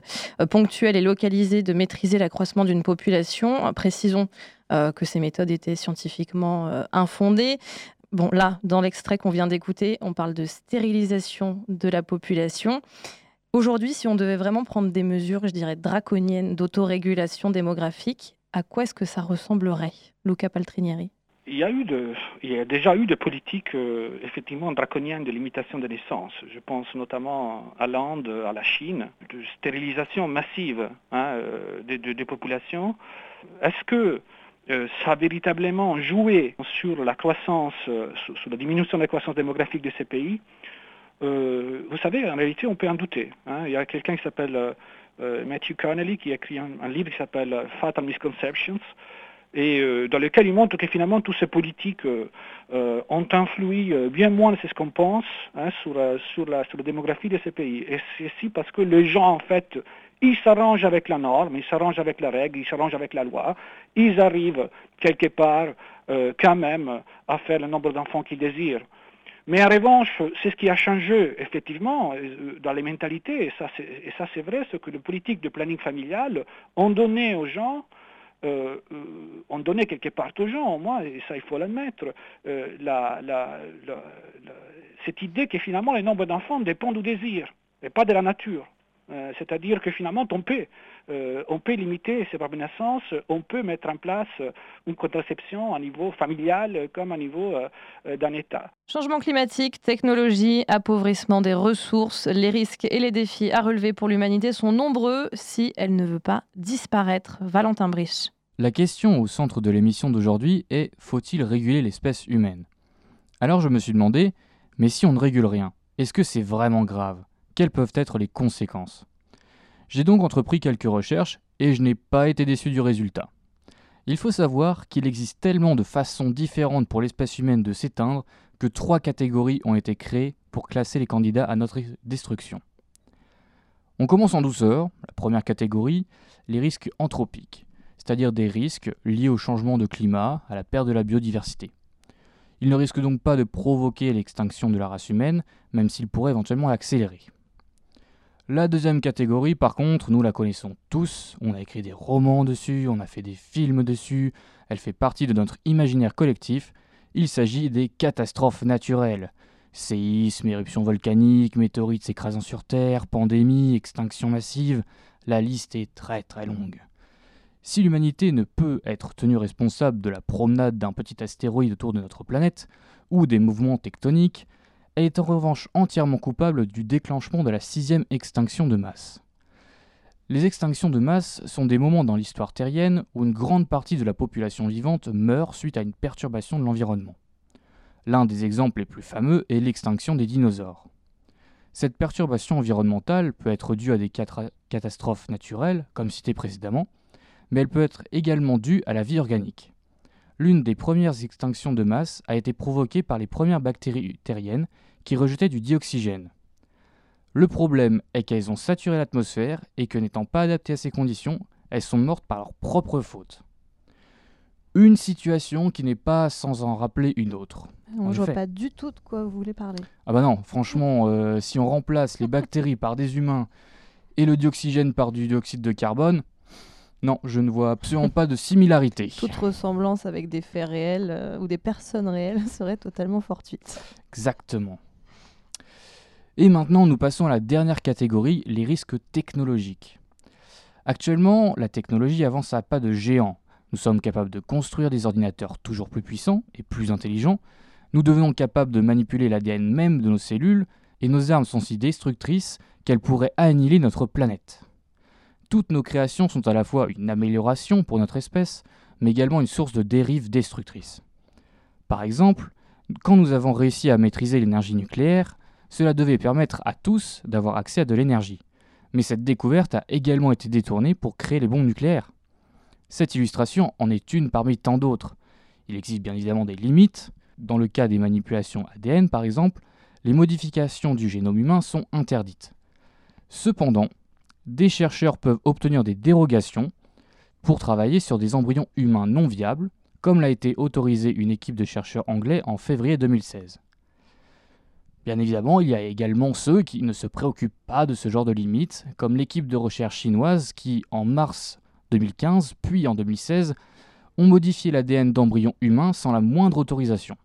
ponctuelle et localisée de maîtriser l'accroissement d'une population. Précisons que ces méthodes étaient scientifiquement infondées. Bon, là, dans l'extrait qu'on vient d'écouter, on parle de stérilisation de la population. Aujourd'hui, si on devait vraiment prendre des mesures, je dirais, draconiennes d'autorégulation démographique, à quoi est-ce que ça ressemblerait, Luca Paltrinieri? Il y, a eu de, il y a déjà eu des politiques euh, effectivement draconiennes de limitation des naissances. Je pense notamment à l'Inde, à la Chine, de stérilisation massive hein, euh, des, populations. Est-ce que euh, ça a véritablement joué sur la croissance, sur, la diminution de la croissance démographique de ces pays Vous savez, en réalité, on peut en douter. Hein. Il y a quelqu'un qui s'appelle euh, Matthew Connelly qui a écrit un, livre qui s'appelle euh, Fatal Misconceptions et euh, dans lequel il montre que finalement toutes ces politiques ont influé bien moins, c'est ce qu'on pense, hein, sur, sur, la, sur la démographie de ces pays. Et c'est aussi parce que les gens, en fait, ils s'arrangent avec la norme, ils s'arrangent avec la règle, ils s'arrangent avec la loi, ils arrivent quelque part quand même à faire le nombre d'enfants qu'ils désirent. Mais en revanche, c'est ce qui a changé effectivement euh, dans les mentalités, et ça c'est vrai, ce que les politiques de planning familial ont donné aux gens, euh, euh, ont donné quelque part aux gens, au moins, et ça il faut l'admettre, cette idée que finalement le nombre d'enfants dépend du désir, et pas de la nature. C'est-à-dire que finalement, on peut euh, on peut limiter ces premières naissances, on peut mettre en place une contraception à niveau familial comme à niveau euh, d'un État. Changement climatique, technologie, appauvrissement des ressources, les risques et les défis à relever pour l'humanité sont nombreux si elle ne veut pas disparaître. Valentin Brich. La question au centre de l'émission d'aujourd'hui est faut-il réguler l'espèce humaine? Alors je me suis demandé, mais si on ne régule rien, est-ce que c'est vraiment grave? Quelles peuvent être les conséquences j'ai donc entrepris quelques recherches et je n'ai pas été déçu du résultat. Il faut savoir qu'il existe tellement de façons différentes pour l'espèce humaine de s'éteindre que trois catégories ont été créées pour classer les candidats à notre destruction. On commence en douceur, la première catégorie, les risques anthropiques. c'est-à-dire des risques liés au changement de climat, à la perte de la biodiversité. Il ne risque donc pas de provoquer l'extinction de la race humaine, même s'il pourrait éventuellement l'accélérer. La deuxième catégorie, par contre, nous la connaissons tous, on a écrit des romans dessus, on a fait des films dessus, elle fait partie de notre imaginaire collectif, il s'agit des catastrophes naturelles. Séismes, éruptions volcaniques, météorites s'écrasant sur Terre, pandémies, extinctions massives, la liste est très très longue. Si l'humanité ne peut être tenue responsable de la promenade d'un petit astéroïde autour de notre planète, ou des mouvements tectoniques, elle est en revanche entièrement coupable du déclenchement de la sixième extinction de masse. Les extinctions de masse sont des moments dans l'histoire terrienne où une grande partie de la population vivante meurt suite à une perturbation de l'environnement. L'un des exemples les plus fameux est l'extinction des dinosaures. Cette perturbation environnementale peut être due à des catastrophes naturelles, comme cité précédemment, mais elle peut être également due à la vie organique. L'une des premières extinctions de masse a été provoquée par les premières bactéries terriennes qui rejetaient du dioxygène. Le problème est qu'elles ont saturé l'atmosphère et que n'étant pas adaptées à ces conditions, elles sont mortes par leur propre faute. Une situation qui n'est pas sans en rappeler une autre. On ne voit pas du tout de quoi vous voulez parler. Ah bah non, franchement, euh, si on remplace les bactéries par des humains et le dioxygène par du dioxyde de carbone, non, je ne vois absolument pas de similarité. [LAUGHS] Toute ressemblance avec des faits réels euh, ou des personnes réelles [LAUGHS] serait totalement fortuite. Exactement. Et maintenant, nous passons à la dernière catégorie, les risques technologiques. Actuellement, la technologie avance à pas de géant. Nous sommes capables de construire des ordinateurs toujours plus puissants et plus intelligents. Nous devenons capables de manipuler l'ADN même de nos cellules, et nos armes sont si destructrices qu'elles pourraient annihiler notre planète. Toutes nos créations sont à la fois une amélioration pour notre espèce, mais également une source de dérives destructrices. Par exemple, quand nous avons réussi à maîtriser l'énergie nucléaire, cela devait permettre à tous d'avoir accès à de l'énergie. Mais cette découverte a également été détournée pour créer les bombes nucléaires. Cette illustration en est une parmi tant d'autres. Il existe bien évidemment des limites. Dans le cas des manipulations ADN par exemple, les modifications du génome humain sont interdites. Cependant, des chercheurs peuvent obtenir des dérogations pour travailler sur des embryons humains non viables, comme l'a été autorisé une équipe de chercheurs anglais en février 2016. Bien évidemment, il y a également ceux qui ne se préoccupent pas de ce genre de limites, comme l'équipe de recherche chinoise qui, en mars 2015 puis en 2016, ont modifié l'ADN d'embryons humains sans la moindre autorisation.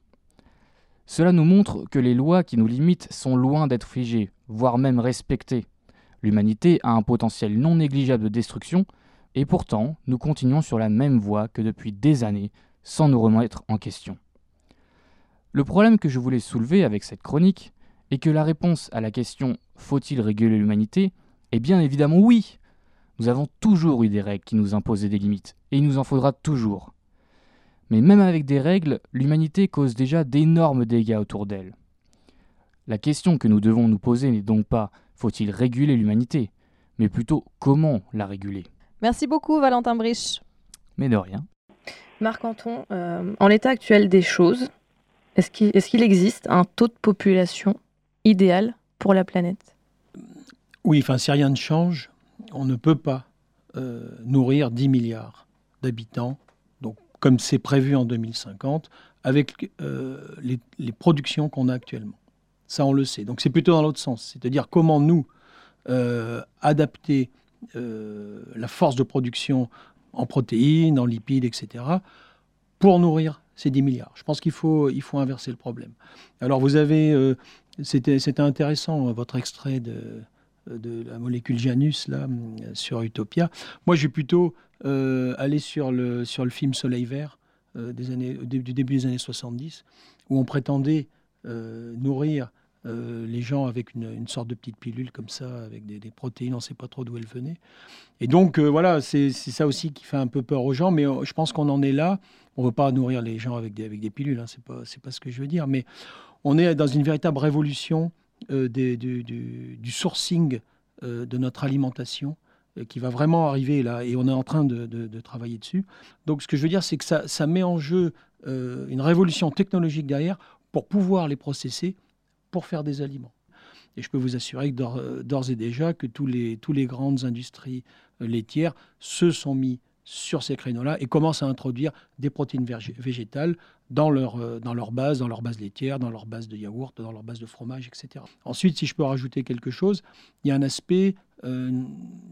Cela nous montre que les lois qui nous limitent sont loin d'être figées, voire même respectées. L'humanité a un potentiel non négligeable de destruction, et pourtant nous continuons sur la même voie que depuis des années, sans nous remettre en question. Le problème que je voulais soulever avec cette chronique est que la réponse à la question faut-il réguler l'humanité? est bien évidemment oui. Nous avons toujours eu des règles qui nous imposaient des limites, et il nous en faudra toujours. Mais même avec des règles, l'humanité cause déjà d'énormes dégâts autour d'elle. La question que nous devons nous poser n'est donc pas faut-il réguler l'humanité, mais plutôt comment la réguler? Merci beaucoup Valentin Brich. Mais de rien. Marc Anton, euh, en l'état actuel des choses, est-ce qu'il existe un taux de population idéal pour la planète? Oui, enfin si rien ne change, on ne peut pas euh, nourrir 10 milliards d'habitants, donc comme c'est prévu en 2050, avec euh, les productions qu'on a actuellement. Ça, on le sait. Donc c'est plutôt dans l'autre sens. C'est-à-dire comment nous euh, adapter euh, la force de production en protéines, en lipides, etc., pour nourrir ces 10 milliards. Je pense qu'il faut, inverser le problème. Alors vous avez, euh, c'était intéressant, votre extrait de, la molécule Janus, là, sur Utopia. Moi, j'ai plutôt allé sur le, sur le film Soleil Vert des années, du début des années 70, où on prétendait euh, nourrir euh, les gens avec une, sorte de petite pilule comme ça, avec des, protéines, on ne sait pas trop d'où elles venaient. Et donc euh, voilà, c'est ça aussi qui fait un peu peur aux gens, mais je pense qu'on en est là. On ne veut pas nourrir les gens avec des, avec des pilules, hein, c'est pas, pas ce que je veux dire, mais on est dans une véritable révolution du, sourcing de notre alimentation qui va vraiment arriver là, et on est en train de, travailler dessus. Donc ce que je veux dire, c'est que ça, met en jeu une révolution technologique derrière pour pouvoir les processer pour faire des aliments. Et je peux vous assurer que d'ores et déjà que tous les, tous les grandes industries euh, laitières se sont mis sur ces créneaux-là et commencent à introduire des protéines végétales dans leur, euh, dans leur base, dans leur base laitière, dans leur base de yaourt, dans leur base de fromage, etc. Ensuite, si je peux rajouter quelque chose, il y a un aspect euh,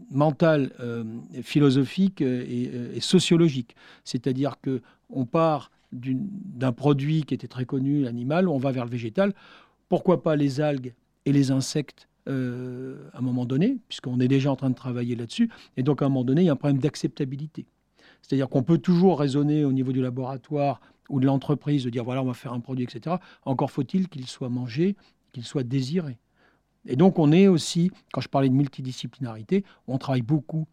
mental, euh, philosophique et, sociologique. C'est-à-dire que on part d'un produit qui était très connu, l'animal, on va vers le végétal. Pourquoi pas les algues et les insectes à un moment donné, puisqu'on est déjà en train de travailler là-dessus. Et donc, à un moment donné, il y a un problème d'acceptabilité. C'est-à-dire qu'on peut toujours raisonner au niveau du laboratoire ou de l'entreprise de dire voilà, on va faire un produit, etc. Encore faut-il qu'il soit mangé, qu'il soit désiré. Et donc, on est aussi, quand je parlais de multidisciplinarité, on travaille beaucoup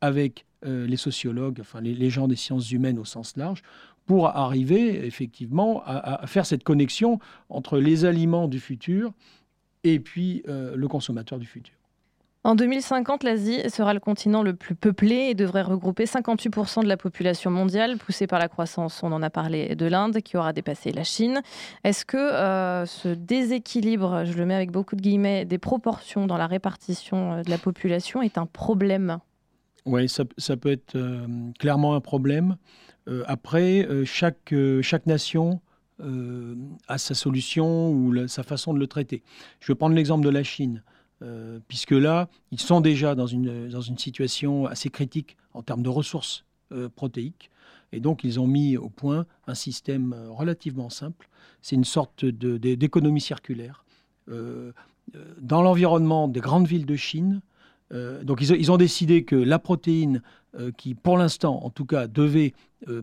avec euh, les sociologues, enfin les, gens des sciences humaines au sens large, pour arriver effectivement à, faire cette connexion entre les aliments du futur et puis euh, le consommateur du futur. En 2050, l'Asie sera le continent le plus peuplé et devrait regrouper 58% de la population mondiale, poussée par la croissance, on en a parlé, de l'Inde, qui aura dépassé la Chine. Est-ce que euh, ce déséquilibre, je le mets avec beaucoup de guillemets, des proportions dans la répartition euh, de la population est un problème? Oui, ça, peut être euh, clairement un problème. Après, chaque, chaque nation a sa solution ou sa façon de le traiter. Je vais prendre l'exemple de la Chine. Euh, puisque là, ils sont déjà dans une, dans une situation assez critique en termes de ressources euh, protéiques. Et donc, ils ont mis au point un système euh, relativement simple. C'est une sorte d'économie circulaire. dans l'environnement des grandes villes de Chine, donc ils, ont décidé que la protéine qui, pour l'instant, en tout cas, devait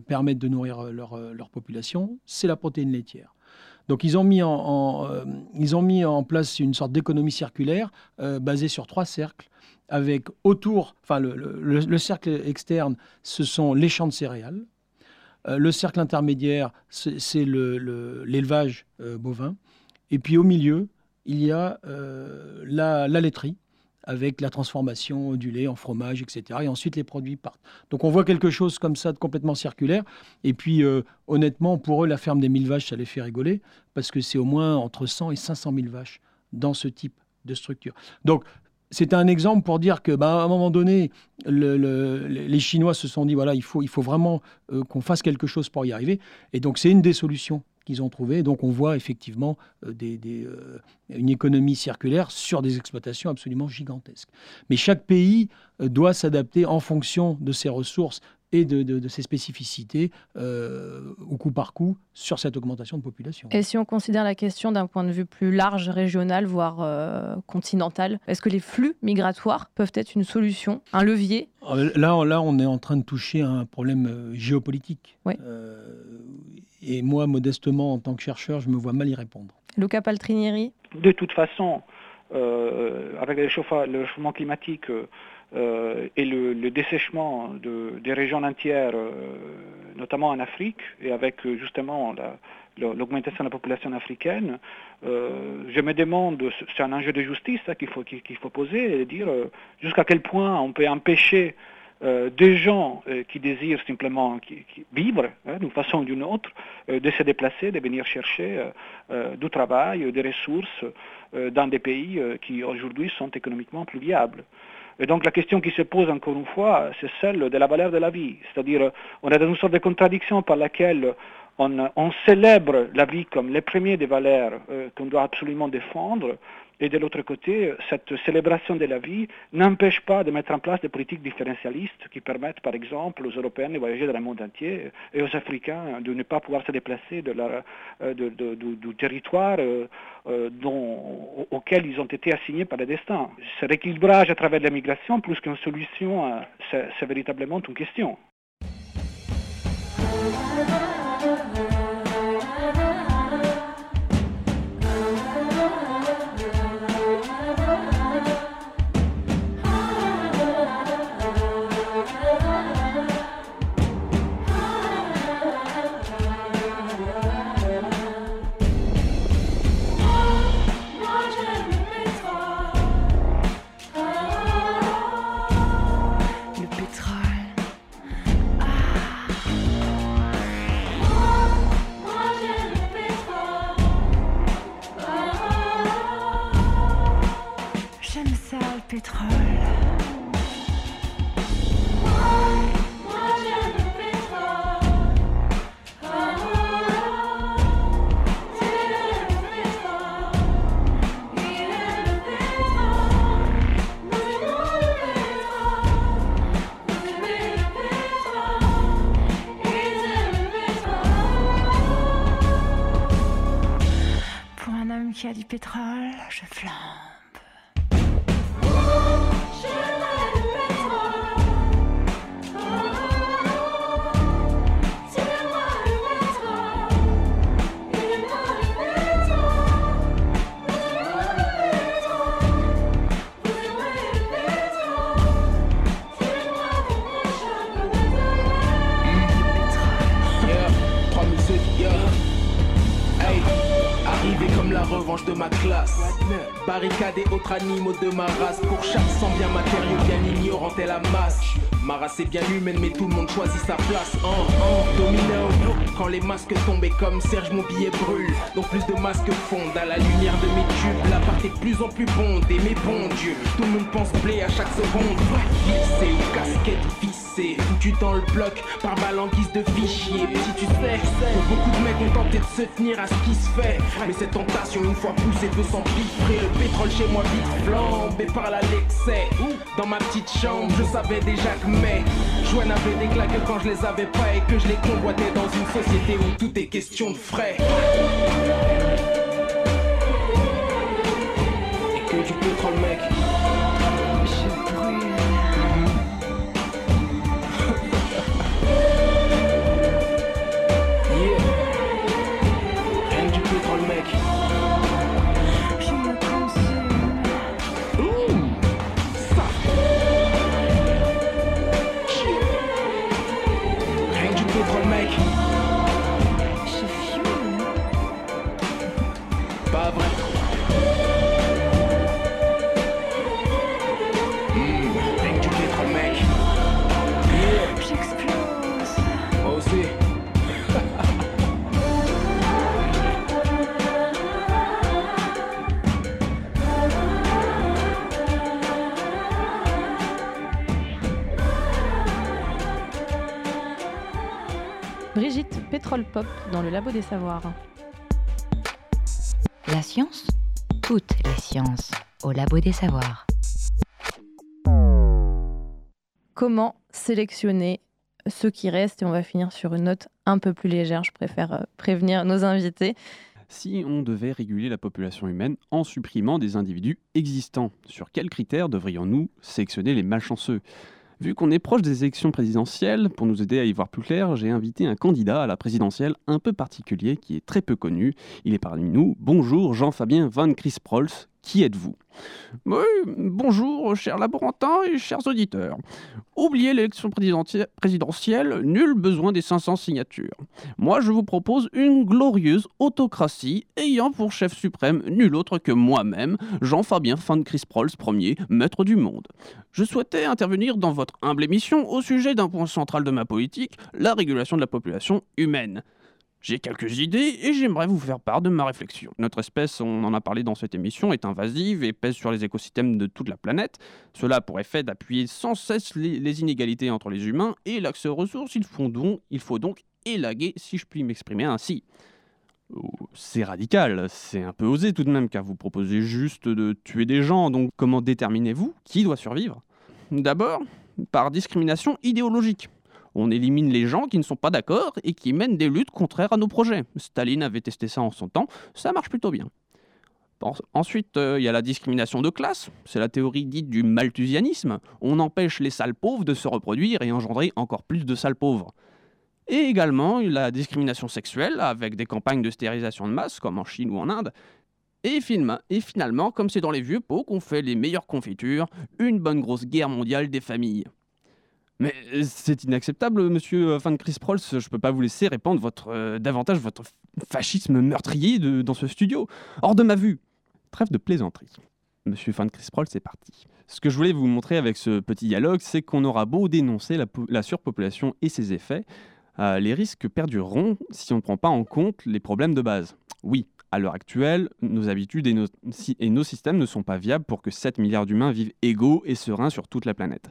permettre de nourrir leur, leur population, c'est la protéine laitière. Donc ils ont mis en, euh, place une sorte d'économie circulaire euh, basée sur trois cercles, avec autour, enfin le, cercle externe, ce sont les champs de céréales. Euh, le cercle intermédiaire, c'est l'élevage bovin. Et puis au milieu, il y a la laiterie avec la transformation du lait en fromage, etc. Et ensuite, les produits partent. Donc, on voit quelque chose comme ça de complètement circulaire. Et puis, euh, honnêtement, pour eux, la ferme des 1000 vaches, ça les fait rigoler, parce que c'est au moins entre 100 et 500 000 vaches dans ce type de structure. Donc, c'est un exemple pour dire que, bah, à un moment donné, les Chinois se sont dit voilà, il faut, il faut vraiment euh, qu'on fasse quelque chose pour y arriver. Et donc, c'est une des solutions qu'ils ont trouvé. Donc on voit effectivement euh, euh, une économie circulaire sur des exploitations absolument gigantesques. Mais chaque pays euh, doit s'adapter en fonction de ses ressources et de, ses spécificités au coup par coup sur cette augmentation de population. Et si on considère la question d'un point de vue plus large, régional, voire continental, est-ce que les flux migratoires peuvent être une solution, un levier? Là, là, on est en train de toucher à un problème géopolitique. Oui. Et moi, modestement, en tant que chercheur, je me vois mal y répondre. Luca Paltrinieri De toute façon, euh, avec le réchauffement climatique euh, et le, dessèchement de, des régions entières, euh, notamment en Afrique, et avec justement l'augmentation de la population africaine, je me demande, c'est un enjeu de justice qu'il faut, poser, et dire jusqu'à quel point on peut empêcher euh, des gens euh, qui désirent simplement vivre hein, d'une façon ou d'une autre, euh, de se déplacer, de venir chercher du travail, des ressources dans des pays qui aujourd'hui sont économiquement plus viables. Et donc la question qui se pose encore une fois, c'est celle de la valeur de la vie. C'est-à-dire, on est dans une sorte de contradiction par laquelle on, célèbre la vie comme les premiers des valeurs qu'on doit absolument défendre, et de l'autre côté, cette célébration de la vie n'empêche pas de mettre en place des politiques différentialistes qui permettent, par exemple, aux Européens de voyager dans le monde entier et aux Africains de ne pas pouvoir se déplacer euh, du, territoire euh, euh, auquel ils ont été assignés par le destin. Ce rééquilibrage à travers l'immigration, plus qu'une solution, c'est véritablement une question. Animaux de ma race. Pour chaque sang bien matériau, bien ignorant est la masse. Ma race est bien humaine, mais tout le monde choisit sa place. En, en, dominant, quand les masques tombaient comme Serge, mon billet brûle. Donc plus de masques fondent à la lumière de mes tubes. La part est de plus en plus bondée, mais bon Dieu, tout le monde pense blé à chaque seconde. Vissé ou casquette vissée, foutu dans le bloc par balle en de fichier. Si tu sais que beaucoup de mecs ont tenté de se tenir à ce qui se fait, mais cette tentation, une fois poussée, peut s'empiffrer. Le pétrole chez moi vite flambé par la l'excès. Dans ma petite chambre, je savais déjà que mais Joie n'avait des claques quand je les avais pas et que je les convoitais dans une société où tout est question de frais. Et que du pétrole mec. Pop dans le Labo des Savoirs. La science Toutes les sciences au Labo des Savoirs. Comment sélectionner ceux qui restent Et on va finir sur une note un peu plus légère. Je préfère euh, prévenir nos invités. Si on devait réguler la population humaine en supprimant des individus existants, sur quels critères devrions-nous sélectionner les malchanceux? Vu qu'on est proche des élections présidentielles, pour nous aider à y voir plus clair, j'ai invité un candidat à la présidentielle un peu particulier qui est très peu connu. Il est parmi nous. Bonjour Jean-Fabien Van Crisprols. Qui êtes-vous? Oui, bonjour, chers laborantins et chers auditeurs. Oubliez l'élection présidentielle, nul besoin des 500 signatures. Moi, je vous propose une glorieuse autocratie ayant pour chef suprême nul autre que moi-même, Jean-Fabien Van Crisprols Ier, maître du monde. Je souhaitais intervenir dans votre humble émission au sujet d'un point central de ma politique, la régulation de la population humaine. J'ai quelques idées et j'aimerais vous faire part de ma réflexion. Notre espèce, on en a parlé dans cette émission, est invasive et pèse sur les écosystèmes de toute la planète. Cela a pour effet d'appuyer sans cesse les, inégalités entre les humains et l'accès aux ressources. Il faut donc, il faut donc élaguer, si je puis m'exprimer ainsi. Oh, C'est radical, c'est un peu osé tout de même, car vous proposez juste de tuer des gens, donc comment déterminez-vous qui doit survivre? D'abord, par discrimination idéologique. On élimine les gens qui ne sont pas d'accord et qui mènent des luttes contraires à nos projets. Staline avait testé ça en son temps, ça marche plutôt bien. En- Ensuite, euh, il y a la discrimination de classe. C'est la théorie dite du malthusianisme. On empêche les sales pauvres de se reproduire et engendrer encore plus de sales pauvres. Et également la discrimination sexuelle avec des campagnes de stérilisation de masse comme en Chine ou en Inde. Et finalement, comme c'est dans les vieux pots qu'on fait les meilleures confitures, une bonne grosse guerre mondiale des familles. Mais euh, c'est inacceptable, monsieur euh, Van Chris Prolls. Je peux pas vous laisser répandre euh, davantage votre fascisme meurtrier dans ce studio. Hors de ma vue. Trêve de plaisanterie. Monsieur Van Chris Prolls, c'est parti. Ce que je voulais vous montrer avec ce petit dialogue, c'est qu'on aura beau dénoncer la, po- la surpopulation et ses effets, euh, les risques perdureront si on ne prend pas en compte les problèmes de base. Oui, à l'heure actuelle, nos habitudes et nos, systèmes ne sont pas viables pour que 7 milliards d'humains vivent égaux et sereins sur toute la planète.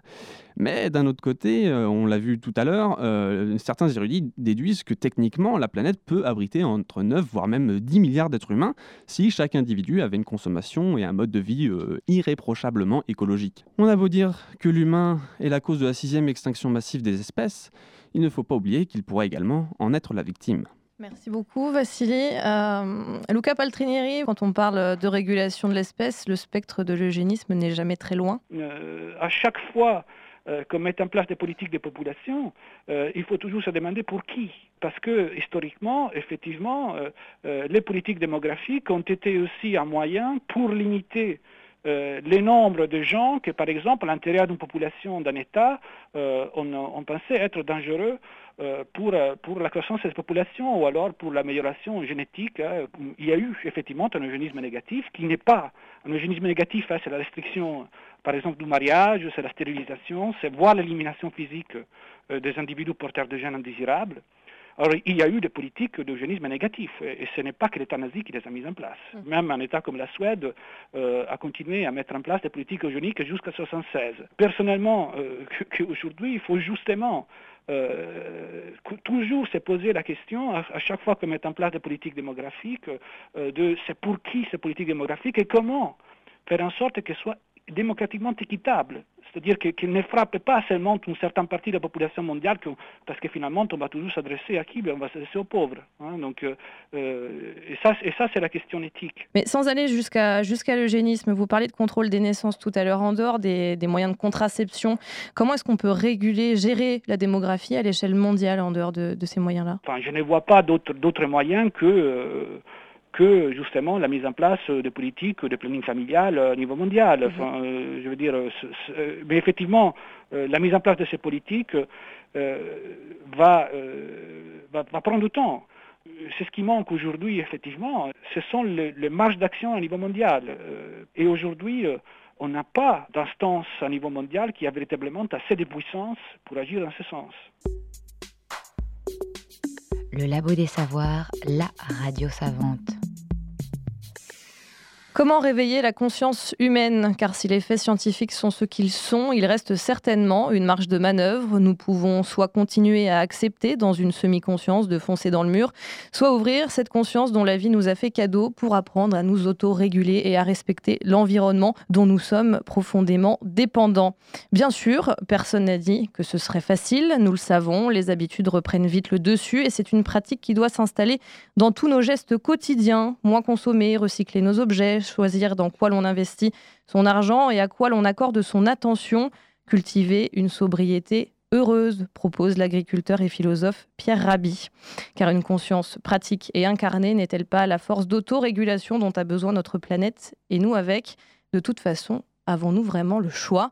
Mais d'un autre côté, euh, on l'a vu tout à l'heure, euh, certains érudits déduisent que techniquement, la planète peut abriter entre 9 voire même 10 milliards d'êtres humains si chaque individu avait une consommation et un mode de vie euh, irréprochablement écologique. On a beau dire que l'humain est la cause de la sixième extinction massive des espèces, il ne faut pas oublier qu'il pourrait également en être la victime. Merci beaucoup, Vassili. Euh, Luca Paltrinieri, quand on parle de régulation de l'espèce, le spectre de l'eugénisme n'est jamais très loin. Euh, à chaque fois euh, qu'on met en place des politiques de population, il faut toujours se demander pour qui. Parce que historiquement, effectivement, les politiques démographiques ont été aussi un moyen pour limiter le nombre de gens que, par exemple, à l'intérieur d'une population d'un État, on, on, pensait être dangereux euh, pour, euh, pour la croissance de cette population ou alors pour l'amélioration génétique. Hein. Il y a eu effectivement un eugénisme négatif qui n'est pas un eugénisme négatif, hein, c'est la restriction par exemple du mariage, c'est la stérilisation, c'est voir l'élimination physique euh, des individus porteurs de gènes indésirables. Alors, il y a eu des politiques d'eugénisme négatif, et ce n'est pas que l'État nazi qui les a mises en place. Mmh. Même un État comme la Suède a continué à mettre en place des politiques eugéniques jusqu'à 1976. Personnellement, [LAUGHS] qu'aujourd'hui, il faut justement euh, toujours se poser la question, à, chaque fois qu'on met en place des politiques démographiques, euh, de c'est pour qui ces politiques démographiques et comment faire en sorte qu'elles soient démocratiquement équitables c'est-à-dire qu'il ne frappe pas seulement une certaine partie de la population mondiale, parce que finalement, on va toujours s'adresser à qui? Ben, On va s'adresser aux pauvres. Hein. donc, euh, euh, et ça, et ça c'est la question éthique. Mais sans aller jusqu'à jusqu'à l'eugénisme, vous parlez de contrôle des naissances tout à l'heure, en dehors des, moyens de contraception. Comment est-ce qu'on peut réguler, gérer la démographie à l'échelle mondiale en dehors de, ces moyens-là? Enfin, Je ne vois pas d'autres moyens que... Euh, que justement la mise en place de politiques de planning familial au niveau mondial. Mhm. Enfin, euh, je veux dire, euh, mais effectivement, euh, la mise en place de ces politiques va, va, prendre du temps. C'est ce qui manque aujourd'hui, effectivement. Ce sont les, les marges d'action au niveau mondial. et aujourd'hui, on n'a pas d'instance à niveau mondial qui a véritablement assez de puissance pour agir dans ce sens. Le Labo des Savoirs, la radio savante. Comment réveiller la conscience humaine? Car si les faits scientifiques sont ce qu'ils sont, il reste certainement une marge de manœuvre. Nous pouvons soit continuer à accepter dans une semi-conscience de foncer dans le mur, soit ouvrir cette conscience dont la vie nous a fait cadeau pour apprendre à nous auto-réguler et à respecter l'environnement dont nous sommes profondément dépendants. Bien sûr, personne n'a dit que ce serait facile, nous le savons, les habitudes reprennent vite le dessus et c'est une pratique qui doit s'installer dans tous nos gestes quotidiens, moins consommer, recycler nos objets, choisir dans quoi l'on investit son argent et à quoi l'on accorde son attention, cultiver une sobriété heureuse, propose l'agriculteur et philosophe Pierre Rabhi. Car une conscience pratique et incarnée n'est-elle pas la force d'autorégulation dont a besoin notre planète et nous avec? De toute façon, avons-nous vraiment le choix?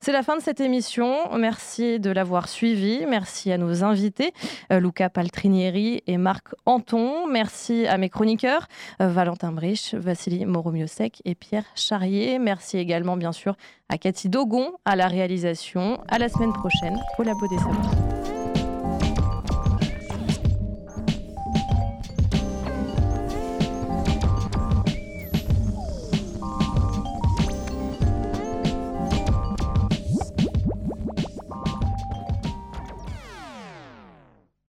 C'est la fin de cette émission. Merci de l'avoir suivi. Merci à nos invités, euh, Luca Paltrinieri et Marc Anton. Merci à mes chroniqueurs, euh, Valentin Brich, Vassili Moromiosek et Pierre Charrier. Merci également, bien sûr, à Cathy Dogon à la réalisation. À la semaine prochaine au Labo des Savoirs.